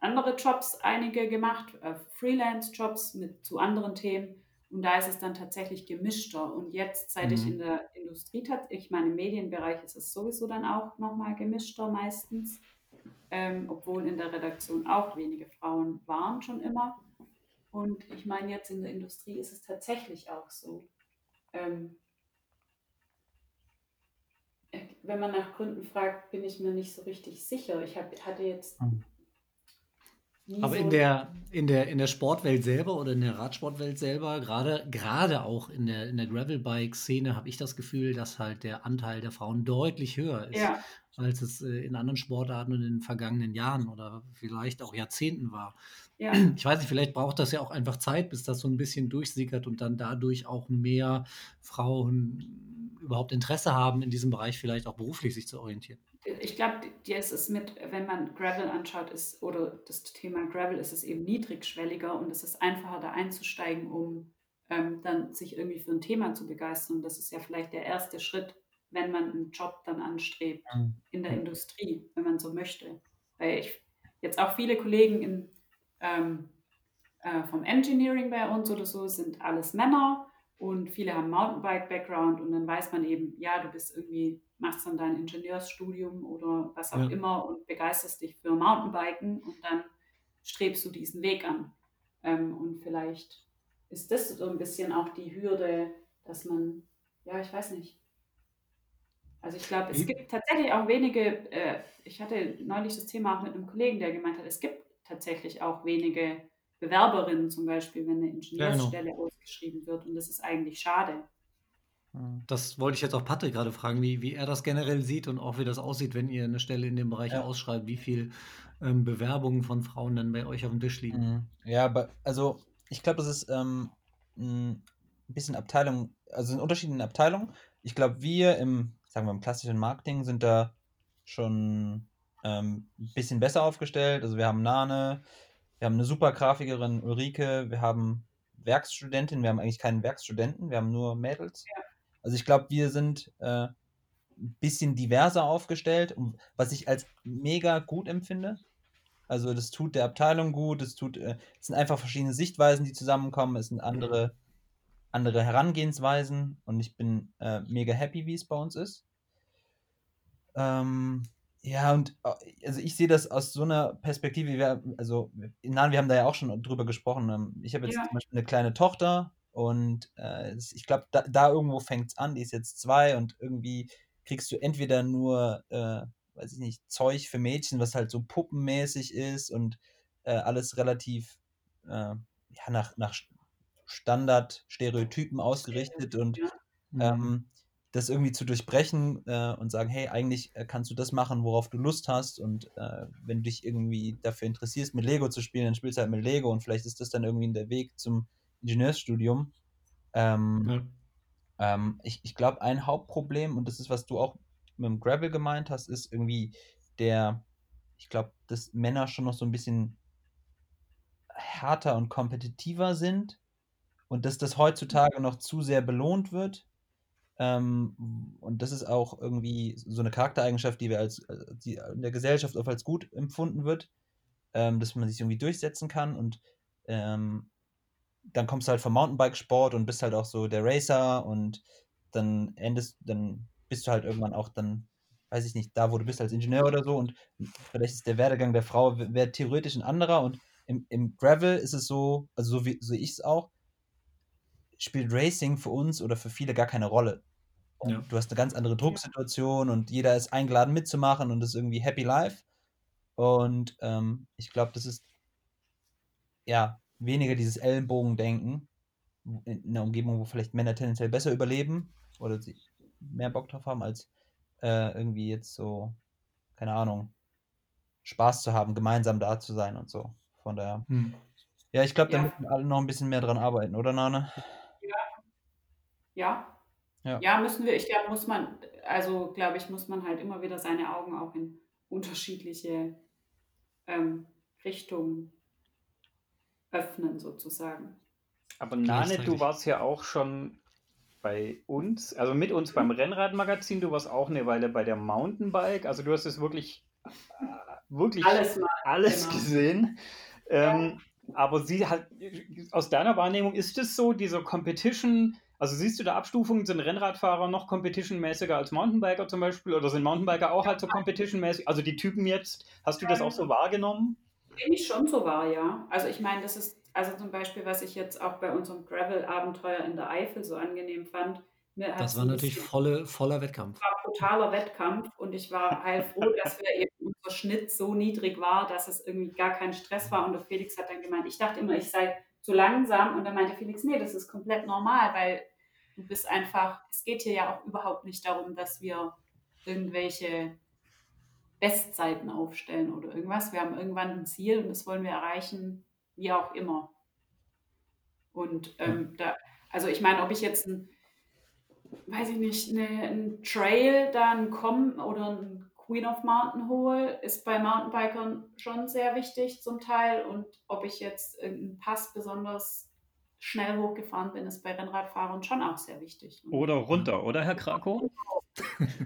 andere Jobs, einige gemacht, äh, Freelance-Jobs mit zu anderen Themen. Und da ist es dann tatsächlich gemischter. Und jetzt, seit ich Mhm. in der Industrie, ich meine, im Medienbereich ist es sowieso dann auch nochmal gemischter meistens ähm, obwohl in der Redaktion auch wenige Frauen waren schon immer. Und ich meine, jetzt in der Industrie ist es tatsächlich auch so. Ähm, äh, wenn man nach Gründen fragt, bin ich mir nicht so richtig sicher. Ich hab, hatte jetzt Hm. Nie Aber so in der, in der, in der Sportwelt selber oder in der Radsportwelt selber, gerade, gerade auch in der, in der Gravelbike-Szene, habe ich das Gefühl, dass halt der Anteil der Frauen deutlich höher ist, ja, als es äh, in anderen Sportarten und in den vergangenen Jahren oder vielleicht auch Jahrzehnten war. ja, Ich weiß nicht, vielleicht braucht das ja auch einfach Zeit, bis das so ein bisschen durchsickert und dann dadurch auch mehr Frauen überhaupt Interesse haben, in diesem Bereich vielleicht auch beruflich sich zu orientieren. Ich glaube, es ist mit, wenn man Gravel anschaut, ist, oder das Thema Gravel ist es eben niedrigschwelliger und es ist einfacher da einzusteigen, um ähm, dann sich irgendwie für ein Thema zu begeistern. Und das ist ja vielleicht der erste Schritt, wenn man einen Job dann anstrebt Mhm. in der Industrie, wenn man so möchte. Weil ich jetzt auch viele Kollegen in, ähm, äh, vom Engineering bei uns oder so sind alles Männer und viele haben Mountainbike-Background und dann weiß man eben, ja, du bist irgendwie, machst dann dein Ingenieursstudium oder was auch Ja. immer und begeisterst dich für Mountainbiken und dann strebst du diesen Weg an. Ähm, und vielleicht ist das so ein bisschen auch die Hürde, dass man, ja, ich weiß nicht. Also ich glaube, es gibt tatsächlich auch wenige, äh, ich hatte neulich das Thema auch mit einem Kollegen, der gemeint hat, es gibt tatsächlich auch wenige Bewerberinnen zum Beispiel, wenn eine Ingenieursstelle ausgeschrieben wird und das ist eigentlich schade. Mhm. Das wollte ich jetzt auch Patrick gerade fragen, wie, wie er das generell sieht und auch wie das aussieht, wenn ihr eine Stelle in dem Bereich Ja. ausschreibt, wie viel ähm, Bewerbungen von Frauen dann bei euch auf dem Tisch liegen. Mhm. Ja, aber also ich glaube, das ist ähm, ein bisschen Abteilung, also ein Unterschied in Abteilungen. Ich glaube, wir im, sagen wir, im klassischen Marketing sind da schon ähm, ein bisschen besser aufgestellt. Also wir haben Nane, wir haben eine super Grafikerin Ulrike, wir haben Werkstudentin, wir haben eigentlich keinen Werkstudenten, wir haben nur Mädels. Also ich glaube, wir sind äh, ein bisschen diverser aufgestellt, was ich als mega gut empfinde. Also das tut der Abteilung gut, es tut, äh, es sind einfach verschiedene Sichtweisen, die zusammenkommen, es sind andere, andere Herangehensweisen. Und ich bin äh, mega happy, wie es bei uns ist. Ähm, ja, und äh, also ich sehe das aus so einer Perspektive, wie wir, also nein, wir haben da ja auch schon drüber gesprochen. ähm, Ich habe jetzt Ja. zum Beispiel eine kleine Tochter und äh, ich glaube, da, da irgendwo fängt es an, die ist jetzt zwei und irgendwie kriegst du entweder nur äh, weiß ich nicht, Zeug für Mädchen, was halt so puppenmäßig ist und äh, alles relativ äh, ja, nach, nach Standard-Stereotypen ausgerichtet und Mhm. ähm, das irgendwie zu durchbrechen äh, und sagen, hey, eigentlich äh, kannst du das machen, worauf du Lust hast und äh, wenn du dich irgendwie dafür interessierst, mit Lego zu spielen, dann spielst du halt mit Lego und vielleicht ist das dann irgendwie der Weg zum Ingenieursstudium. Ähm, Ja. ähm, ich ich glaube, ein Hauptproblem, und das ist, was du auch mit dem Gravel gemeint hast, ist irgendwie der, ich glaube, dass Männer schon noch so ein bisschen härter und kompetitiver sind und dass das heutzutage noch zu sehr belohnt wird. Ähm, und das ist auch irgendwie so eine Charaktereigenschaft, die wir als, äh, die in der Gesellschaft auch als gut empfunden wird, ähm, dass man sich irgendwie durchsetzen kann und ähm, dann kommst du halt vom Mountainbikesport und bist halt auch so der Racer und dann endest, dann bist du halt irgendwann auch dann, weiß ich nicht, da wo du bist als Ingenieur oder so und vielleicht ist der Werdegang der Frau wäre theoretisch ein anderer und im, im Gravel ist es so, also so wie so ich es auch, spielt Racing für uns oder für viele gar keine Rolle. Und Ja. Du hast eine ganz andere Drucksituation und jeder ist eingeladen mitzumachen und ist irgendwie happy life. Und ähm, ich glaube, das ist ja weniger dieses Ellenbogendenken in einer Umgebung, wo vielleicht Männer tendenziell besser überleben oder sie mehr Bock drauf haben, als äh, irgendwie jetzt so, keine Ahnung, Spaß zu haben, gemeinsam da zu sein und so. Von daher. Hm. Ja, ich glaube, da Ja. müssen alle noch ein bisschen mehr dran arbeiten, oder Nane? Ja. Ja. Ja, müssen wir. Ich glaube, muss man, also glaube ich, muss man halt immer wieder seine Augen auch in unterschiedliche ähm, Richtungen öffnen, sozusagen. Aber Nane, du warst ja auch schon bei uns, also mit uns beim Rennradmagazin, du warst auch eine Weile bei der Mountainbike, also du hast es wirklich, äh, wirklich Alles mal. alles genau. gesehen. Ähm, aber sie hat, aus deiner Wahrnehmung ist es so, diese Competition, also siehst du da Abstufungen, sind Rennradfahrer noch competitionmäßiger als Mountainbiker zum Beispiel oder sind Mountainbiker auch halt so competitionmäßig? Also die Typen jetzt, hast du das auch so wahrgenommen? Nehme ich schon so wahr, ja. Also ich meine, das ist, also zum Beispiel, was ich jetzt auch bei unserem Gravel-Abenteuer in der Eifel so angenehm fand. Das war natürlich volle, voller Wettkampf. war totaler Wettkampf und ich war heilfroh, dass wir eben unser Schnitt so niedrig war, dass es irgendwie gar kein Stress war. Und der Felix hat dann gemeint, ich dachte immer, ich sei zu langsam. Und dann meinte Felix, nee, das ist komplett normal, weil du bist einfach, es geht hier ja auch überhaupt nicht darum, dass wir irgendwelche Bestzeiten aufstellen oder irgendwas. Wir haben irgendwann ein Ziel und das wollen wir erreichen, wie auch immer. Und ähm, da, also ich meine, ob ich jetzt ein weiß ich nicht, eine, ein Trail dann kommen oder ein Queen of Mountain hole, ist bei Mountainbikern schon sehr wichtig zum Teil. Und ob ich jetzt irgendeinen Pass besonders schnell hochgefahren bin, ist bei Rennradfahrern schon auch sehr wichtig. Oder runter, oder Herr Krakow?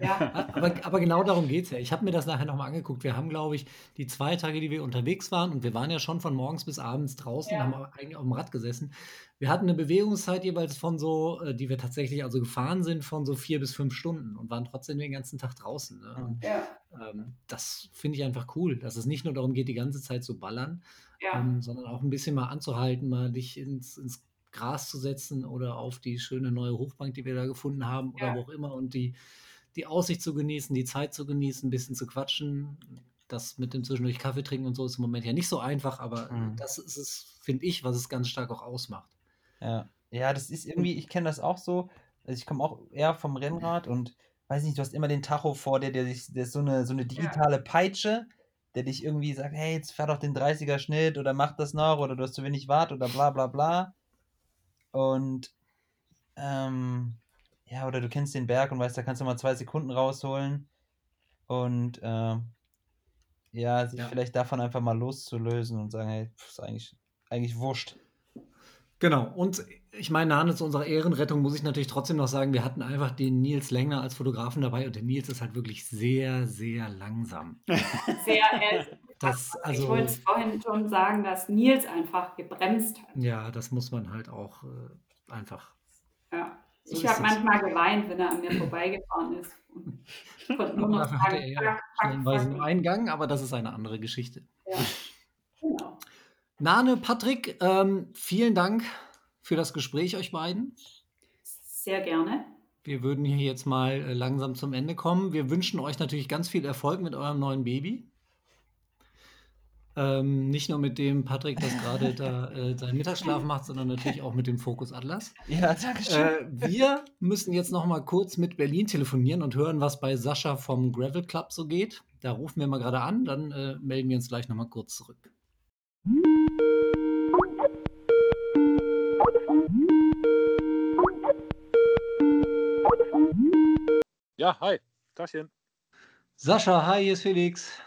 Ja, <laughs> Aber, aber genau darum geht es ja. Ich habe mir das nachher nochmal angeguckt. Wir haben, glaube ich, die zwei Tage, die wir unterwegs waren, und wir waren ja schon von morgens bis abends draußen, Ja. haben eigentlich auf dem Rad gesessen. Wir hatten eine Bewegungszeit jeweils von so, äh, die wir tatsächlich also gefahren sind, von so vier bis fünf Stunden und waren trotzdem den ganzen Tag draußen. Ne? Und, ja, ähm, das finde ich einfach cool, dass es nicht nur darum geht, die ganze Zeit zu ballern, ja, ähm, sondern auch ein bisschen mal anzuhalten, mal dich ins, ins Gras zu setzen oder auf die schöne neue Hochbank, die wir da gefunden haben oder Ja. wo auch immer und die, die Aussicht zu genießen, die Zeit zu genießen, ein bisschen zu quatschen. Das mit dem zwischendurch Kaffee trinken und so ist im Moment ja nicht so einfach, aber Mhm. das ist es, finde ich, was es ganz stark auch ausmacht. Ja. Ja, das ist irgendwie, ich kenne das auch so. Also ich komme auch eher vom Rennrad und weiß nicht, du hast immer den Tacho vor dir, der dich, der ist so eine, so eine digitale Peitsche, der dich irgendwie sagt, hey, jetzt fahr doch den 30er Schnitt oder mach das noch oder du hast zu wenig Watt oder bla bla bla. Und ähm, ja, oder du kennst den Berg und weißt, da kannst du mal zwei Sekunden rausholen. Und ähm, ja, sich Ja. vielleicht davon einfach mal loszulösen und sagen, hey, pf, ist eigentlich, eigentlich wurscht. Genau, und ich meine, Nane, zu unserer Ehrenrettung muss ich natürlich trotzdem noch sagen, wir hatten einfach den Nils Länger als Fotografen dabei und der Nils ist halt wirklich sehr, sehr langsam. <laughs> sehr. Äh, Das, ich also, wollte es vorhin schon sagen, dass Nils einfach gebremst hat. ja, das muss man halt auch äh, einfach. Ja. So ich habe manchmal geweint, wenn er an mir vorbeigefahren ist. Und ich konnte nur <laughs> noch Dafür hatte sagen, er ja nur einen Gang, aber das ist eine andere Geschichte. Ja. Nane, Patrick, ähm, vielen Dank für das Gespräch, euch beiden. Sehr gerne. wir würden hier jetzt mal äh, langsam zum Ende kommen. Wir wünschen euch natürlich ganz viel Erfolg mit eurem neuen Baby. Ähm, nicht nur mit dem Patrick, das gerade da äh, seinen Mittagsschlaf macht, sondern natürlich auch mit dem Fokus Atlas. Ja, danke schön. Äh, wir müssen jetzt noch mal kurz mit Berlin telefonieren und hören, was bei Sascha vom Gravel Club so geht. Da rufen wir mal gerade an, dann äh, melden wir uns gleich noch mal kurz zurück. Ja, hi. Tagchen. Sascha, hi, hier ist Felix.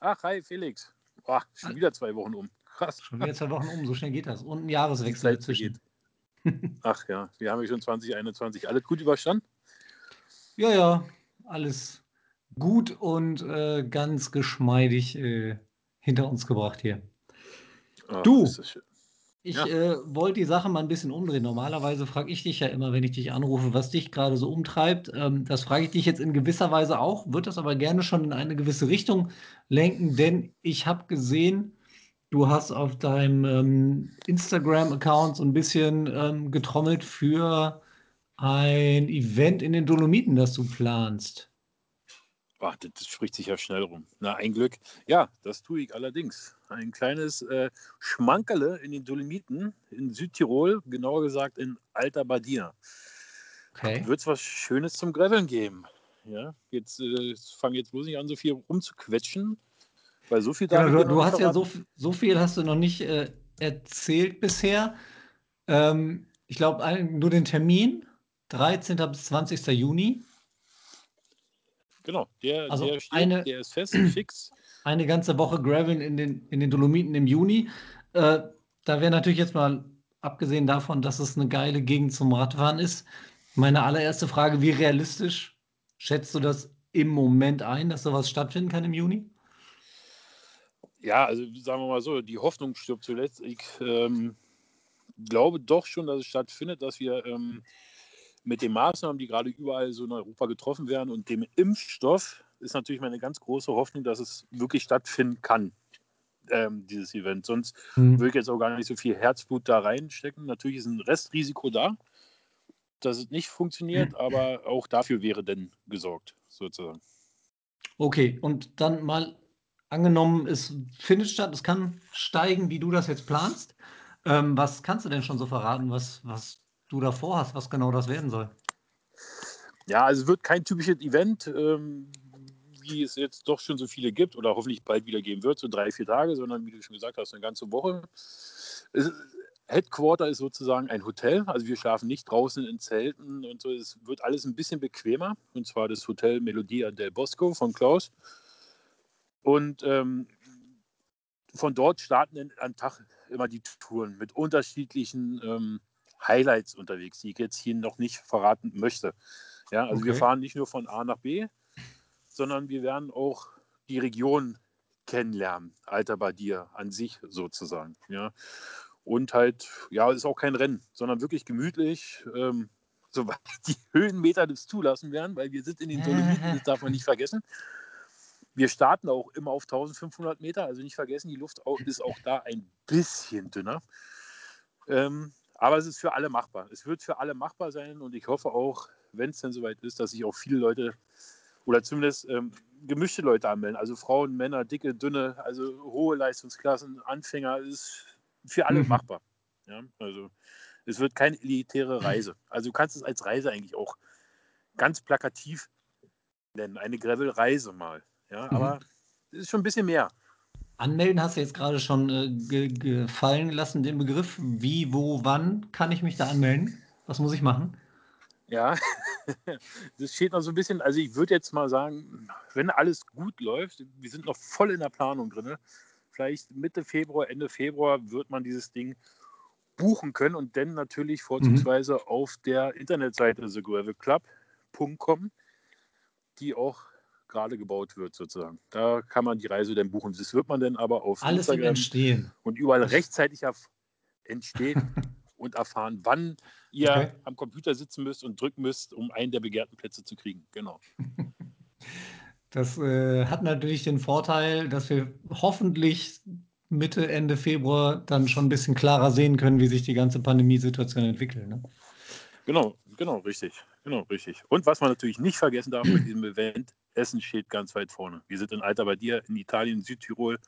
Ach, hi, Felix. Boah, schon wieder zwei Wochen um. Krass. Schon wieder zwei Wochen um, so schnell geht das. Und ein Jahreswechsel dazwischen. Ach ja, wir haben ja schon 2021. Alles gut überstanden? Ja, ja, alles gut und äh, ganz geschmeidig äh, hinter uns gebracht hier. Ah, Du. Ich Ja. äh, wollte die Sache mal ein bisschen umdrehen. Normalerweise frage ich dich ja immer, wenn ich dich anrufe, was dich gerade so umtreibt. Ähm, das frage ich dich jetzt in gewisser Weise auch, würde das aber gerne schon in eine gewisse Richtung lenken, denn ich habe gesehen, du hast auf deinem ähm, Instagram-Account so ein bisschen ähm, getrommelt für ein Event in den Dolomiten, das du planst. Ach, das, spricht sich ja schnell rum. Na, ein Glück. Ja, das tue ich allerdings. Ein kleines äh, Schmankerle in den Dolomiten in Südtirol, genauer gesagt in Alta Badia. Okay. Wird es was Schönes zum Graveln geben. Ja, jetzt äh, fange jetzt bloß nicht an, so viel rumzuquetschen, weil so viel darf ich du, du hast ja so, so viel hast du noch nicht äh, erzählt bisher. Ähm, ich glaube, nur den Termin, 13. bis 20. Juni. Genau, der, Also der steht, eine- der ist fest, <clears throat> fix. Eine ganze Woche Graveln in den, in den Dolomiten im Juni. Äh, da wäre natürlich jetzt mal, abgesehen davon, dass es eine geile Gegend zum Radfahren ist, meine allererste Frage, wie realistisch schätzt du das im Moment ein, dass sowas stattfinden kann im Juni? Ja, also sagen wir mal so, die Hoffnung stirbt zuletzt. Ich ähm, glaube doch schon, dass es stattfindet, dass wir ähm, mit den Maßnahmen, die gerade überall so in Europa getroffen werden und dem Impfstoff, ist natürlich meine ganz große Hoffnung, dass es wirklich stattfinden kann, ähm, dieses Event. Sonst würde ich jetzt auch gar nicht so viel Herzblut da reinstecken. Natürlich ist ein Restrisiko da, dass es nicht funktioniert, aber auch dafür wäre denn gesorgt, sozusagen. Okay, und dann mal angenommen, es findet statt, es kann steigen, wie du das jetzt planst. Ähm, was kannst du denn schon so verraten, was, was du da vorhast, was genau das werden soll? Ja, also es wird kein typisches Event, ähm, wie es jetzt doch schon so viele gibt oder hoffentlich bald wieder geben wird, so drei, vier Tage, sondern wie du schon gesagt hast, eine ganze Woche. Es, Headquarter ist sozusagen ein Hotel, also wir schlafen nicht draußen in Zelten und so. Es wird alles ein bisschen bequemer und zwar das Hotel Melodia del Bosco von Klaus. Und ähm, von dort starten am Tag immer die Touren mit unterschiedlichen ähm, Highlights unterwegs, die ich jetzt hier noch nicht verraten möchte. Ja, also wir Okay. fahren nicht nur von A nach B, sondern wir werden auch die Region kennenlernen, Alter Badir an sich sozusagen. Ja. Und halt, ja, ist auch kein Rennen, sondern wirklich gemütlich, ähm, <laughs> soweit die Höhenmeter das zulassen werden, weil wir sind in den Dolomiten, das darf man nicht vergessen. Wir starten auch immer auf 1500 Meter, also nicht vergessen, die Luft ist auch da ein bisschen dünner. Ähm, aber es ist für alle machbar. Es wird für alle machbar sein und ich hoffe auch, wenn es denn soweit ist, dass sich auch viele Leute oder zumindest ähm, gemischte Leute anmelden. Also Frauen, Männer, dicke, dünne, also hohe Leistungsklassen, Anfänger, ist für alle Mhm. machbar. Ja, also es wird keine elitäre Reise. Also du kannst es als Reise eigentlich auch ganz plakativ nennen, eine Gravel-Reise mal. Ja, Mhm. aber es ist schon ein bisschen mehr. Anmelden hast du jetzt gerade schon äh, ge gefallen lassen, den Begriff. Wie, wo, wann kann ich mich da anmelden? Was muss ich machen? Ja, <laughs> das steht noch so ein bisschen, also ich würde jetzt mal sagen, wenn alles gut läuft, wir sind noch voll in der Planung drin, vielleicht Mitte Februar, Ende Februar wird man dieses Ding buchen können und dann natürlich vorzugsweise auf der Internetseite thegravelclub.com, die auch gerade gebaut wird sozusagen. Da kann man die Reise dann buchen. Das wird man dann aber auf Alles Instagram Entstehen. und überall rechtzeitig entstehen <laughs> und erfahren, wann ihr Okay. am Computer sitzen müsst und drücken müsst, um einen der begehrten Plätze zu kriegen. Genau. <laughs> Das äh, hat natürlich den Vorteil, dass wir hoffentlich Mitte, Ende Februar dann schon ein bisschen klarer sehen können, wie sich die ganze Pandemiesituation entwickelt. Ne? Genau. genau, richtig. Genau, richtig. Und was man natürlich nicht vergessen darf bei diesem Event, Essen steht ganz weit vorne. Wir sind in Alter bei dir in Italien, Südtirol.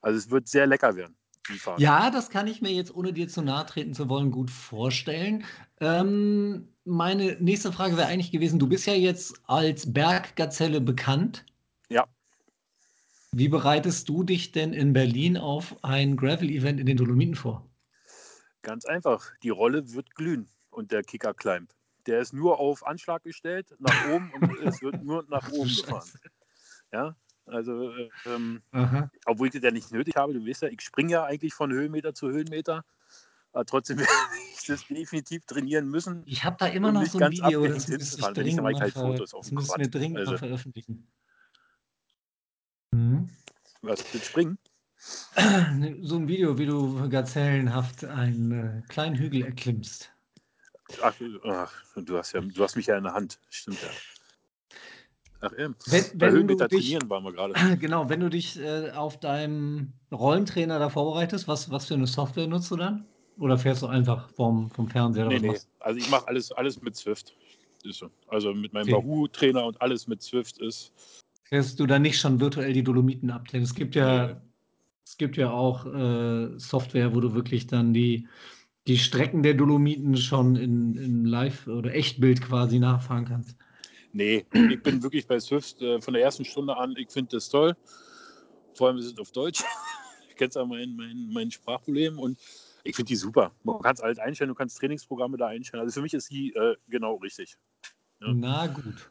Also es wird sehr lecker werden. Ja, das kann ich mir jetzt, ohne dir zu nahe treten zu wollen, gut vorstellen. Ähm, meine nächste Frage wäre eigentlich gewesen, du bist ja jetzt als Berggazelle bekannt. Ja. Wie bereitest du dich denn in Berlin auf ein Gravel-Event in den Dolomiten vor? Ganz einfach. Die Rolle wird glühen und der Kicker climbt. Der ist nur auf Anschlag gestellt, nach oben und es wird nur nach oben <laughs> gefahren. Ja, also, äh, ähm, obwohl ich das ja nicht nötig habe, du weißt ja, ich springe ja eigentlich von Höhenmeter zu Höhenmeter. Aber trotzdem <laughs> werde ich das definitiv trainieren müssen. Ich habe da immer noch nicht so ein Video, das müsste ich dringend ich mal, halt Fotos auf das müssen wir dringend mal Also. veröffentlichen. Mhm. Was mit Springen? <clears throat> So ein Video, wie du gazellenhaft einen äh, kleinen Hügel erklimmst. Ach, ach, du, hast ja, du hast mich ja in der Hand. Stimmt ja. Ach, eben. Wenn, Bei wenn Höhenmeter dich, trainieren waren wir gerade. <laughs> genau, wenn du dich äh, auf deinem Rollentrainer da vorbereitest, was, was für eine Software nutzt du dann? Oder fährst du einfach vom, vom Fernseher? oder Nee, nee. machst Also ich mache alles, alles mit Swift. Ist so. Also mit meinem Okay. Wahoo-Trainer und alles mit Swift ist. Fährst du dann nicht schon virtuell die Dolomiten abklären? Es gibt ja, Nee. es gibt ja auch äh, Software, wo du wirklich dann die, die Strecken der Dolomiten schon in, in Live- oder Echtbild quasi nachfahren kannst. Nee, ich bin wirklich bei Swift äh, von der ersten Stunde an. Ich finde das toll. Vor allem, wir sind auf Deutsch. <laughs> Ich kenne ja mein, mein, mein Sprachproblem und ich finde die super. Man kann es alles einstellen, du kannst Trainingsprogramme da einstellen. Also für mich ist die äh, genau richtig. Ja. Na gut.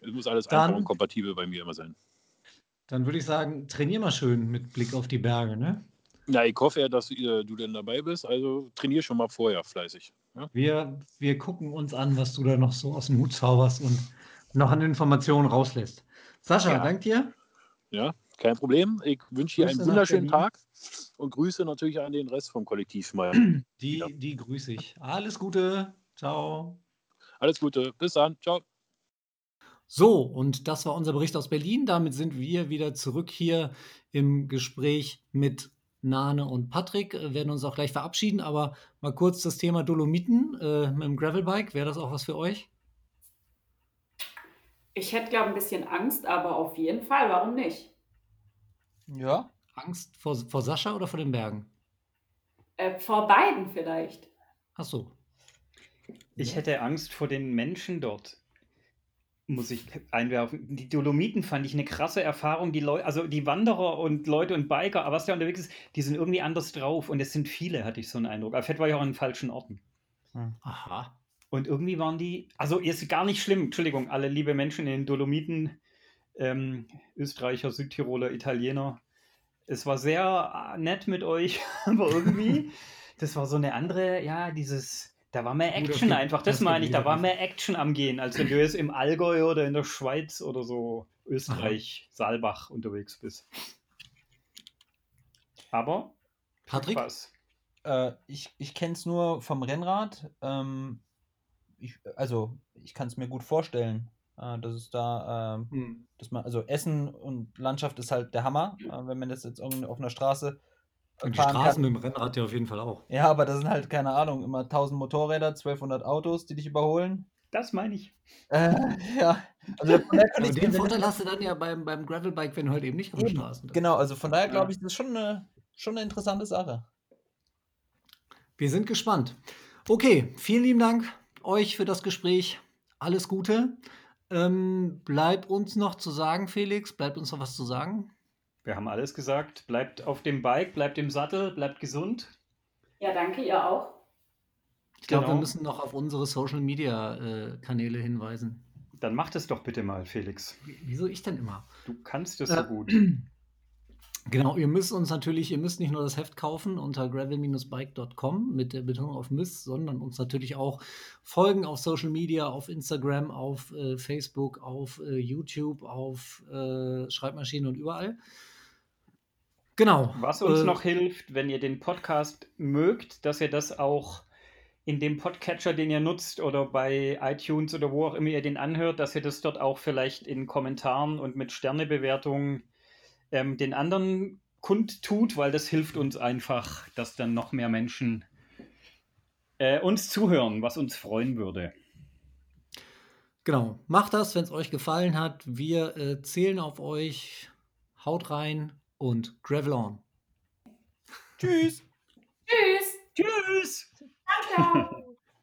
Es muss alles Dann- einfach und kompatibel bei mir immer sein. Dann würde ich sagen, trainier mal schön mit Blick auf die Berge, ne? Na, ich hoffe ja, dass ihr, du denn dabei bist. Also trainier schon mal vorher fleißig. Ja? Wir, wir gucken uns an, was du da noch so aus dem Hut zauberst und noch an Informationen rauslässt. Sascha, Ja. dank dir. Ja, kein Problem. Ich wünsche dir einen wunderschönen. Tag und Grüße natürlich an den Rest vom Kollektiv mal. <clears throat> Die, Ja. die grüße ich. Alles Gute. Ciao. Alles Gute. Bis dann. Ciao. So, und das war unser Bericht aus Berlin. Damit sind wir wieder zurück hier im Gespräch mit Nane und Patrick. Äh, werden uns auch gleich verabschieden, aber mal kurz das Thema Dolomiten äh, mit dem Gravelbike. Wäre das auch was für euch? Ich hätte, glaube ich, ein bisschen Angst, aber auf jeden Fall, warum nicht? Ja, Angst vor, vor Sascha oder vor den Bergen? Äh, vor beiden vielleicht. Ach so. Ich hätte Angst vor den Menschen dort. Muss ich einwerfen. Die Dolomiten fand ich eine krasse Erfahrung. Die Leute, also die Wanderer und Leute und Biker, aber was da unterwegs ist, die sind irgendwie anders drauf. Und es sind viele, hatte ich so einen Eindruck. Aber vielleicht war ich auch an den falschen Orten. Aha. Und irgendwie waren die, also ist gar nicht schlimm, Entschuldigung, alle liebe Menschen in den Dolomiten, ähm, Österreicher, Südtiroler, Italiener. Es war sehr äh, nett mit euch, <laughs> aber irgendwie, <laughs> das war so eine andere, ja, dieses, da war mehr Gut, Action das einfach, das das meine ich, da war mehr Action am Gehen, als wenn du jetzt im Allgäu oder in der Schweiz oder so Österreich, Saalbach unterwegs bist. Aber Patrick? Äh, ich, ich kenne es nur vom Rennrad. Ähm, ich, also, ich kann es mir gut vorstellen, äh, dass es da, ähm, Hm. dass man, also Essen und Landschaft ist halt der Hammer, äh, wenn man das jetzt irgendwie auf einer Straße äh, Und die Straßen kann. mit dem Rennrad ja auf jeden Fall auch. Ja, aber das sind halt, keine Ahnung, immer 1000 Motorräder, 1200 Autos, die dich überholen. Das meine ich. Äh, <laughs> ja, also von daher kann ich den Vorteil hast du dann ja beim, beim Gravelbike, wenn du halt eben nicht auf den Straßen bist. Genau, also von daher glaube ich, das ist schon eine, schon eine interessante Sache. Wir sind gespannt. Okay, vielen lieben Dank euch für das Gespräch. Alles Gute. Ähm, bleibt uns noch zu sagen, Felix, bleibt uns noch was zu sagen? Wir haben alles gesagt. Bleibt auf dem Bike, bleibt im Sattel, bleibt gesund. Ja, danke, ihr auch. Ich glaube, wir Genau. müssen noch auf unsere Social Media äh, Kanäle hinweisen. Dann mach das doch bitte mal, Felix. Wie- Wieso ich denn immer? Du kannst es Äh, so gut. <clears throat> Genau, ihr müsst uns natürlich, ihr müsst nicht nur das Heft kaufen unter gravel-bike.com mit der Betonung auf Miss, sondern uns natürlich auch folgen auf Social Media, auf Instagram, auf äh, Facebook, auf äh, YouTube, auf äh, Schreibmaschinen und überall. Genau. Was uns äh, noch hilft, wenn ihr den Podcast mögt, dass ihr das auch in dem Podcatcher, den ihr nutzt oder bei iTunes oder wo auch immer ihr den anhört, dass ihr das dort auch vielleicht in Kommentaren und mit Sternebewertungen ähm, den anderen kundtut, weil das hilft uns einfach, dass dann noch mehr Menschen äh, uns zuhören, was uns freuen würde. Genau, macht das, wenn es euch gefallen hat. Wir äh, zählen auf euch. Haut rein und Gravel on. Tschüss. Tschüss. Tschüss! Ciao.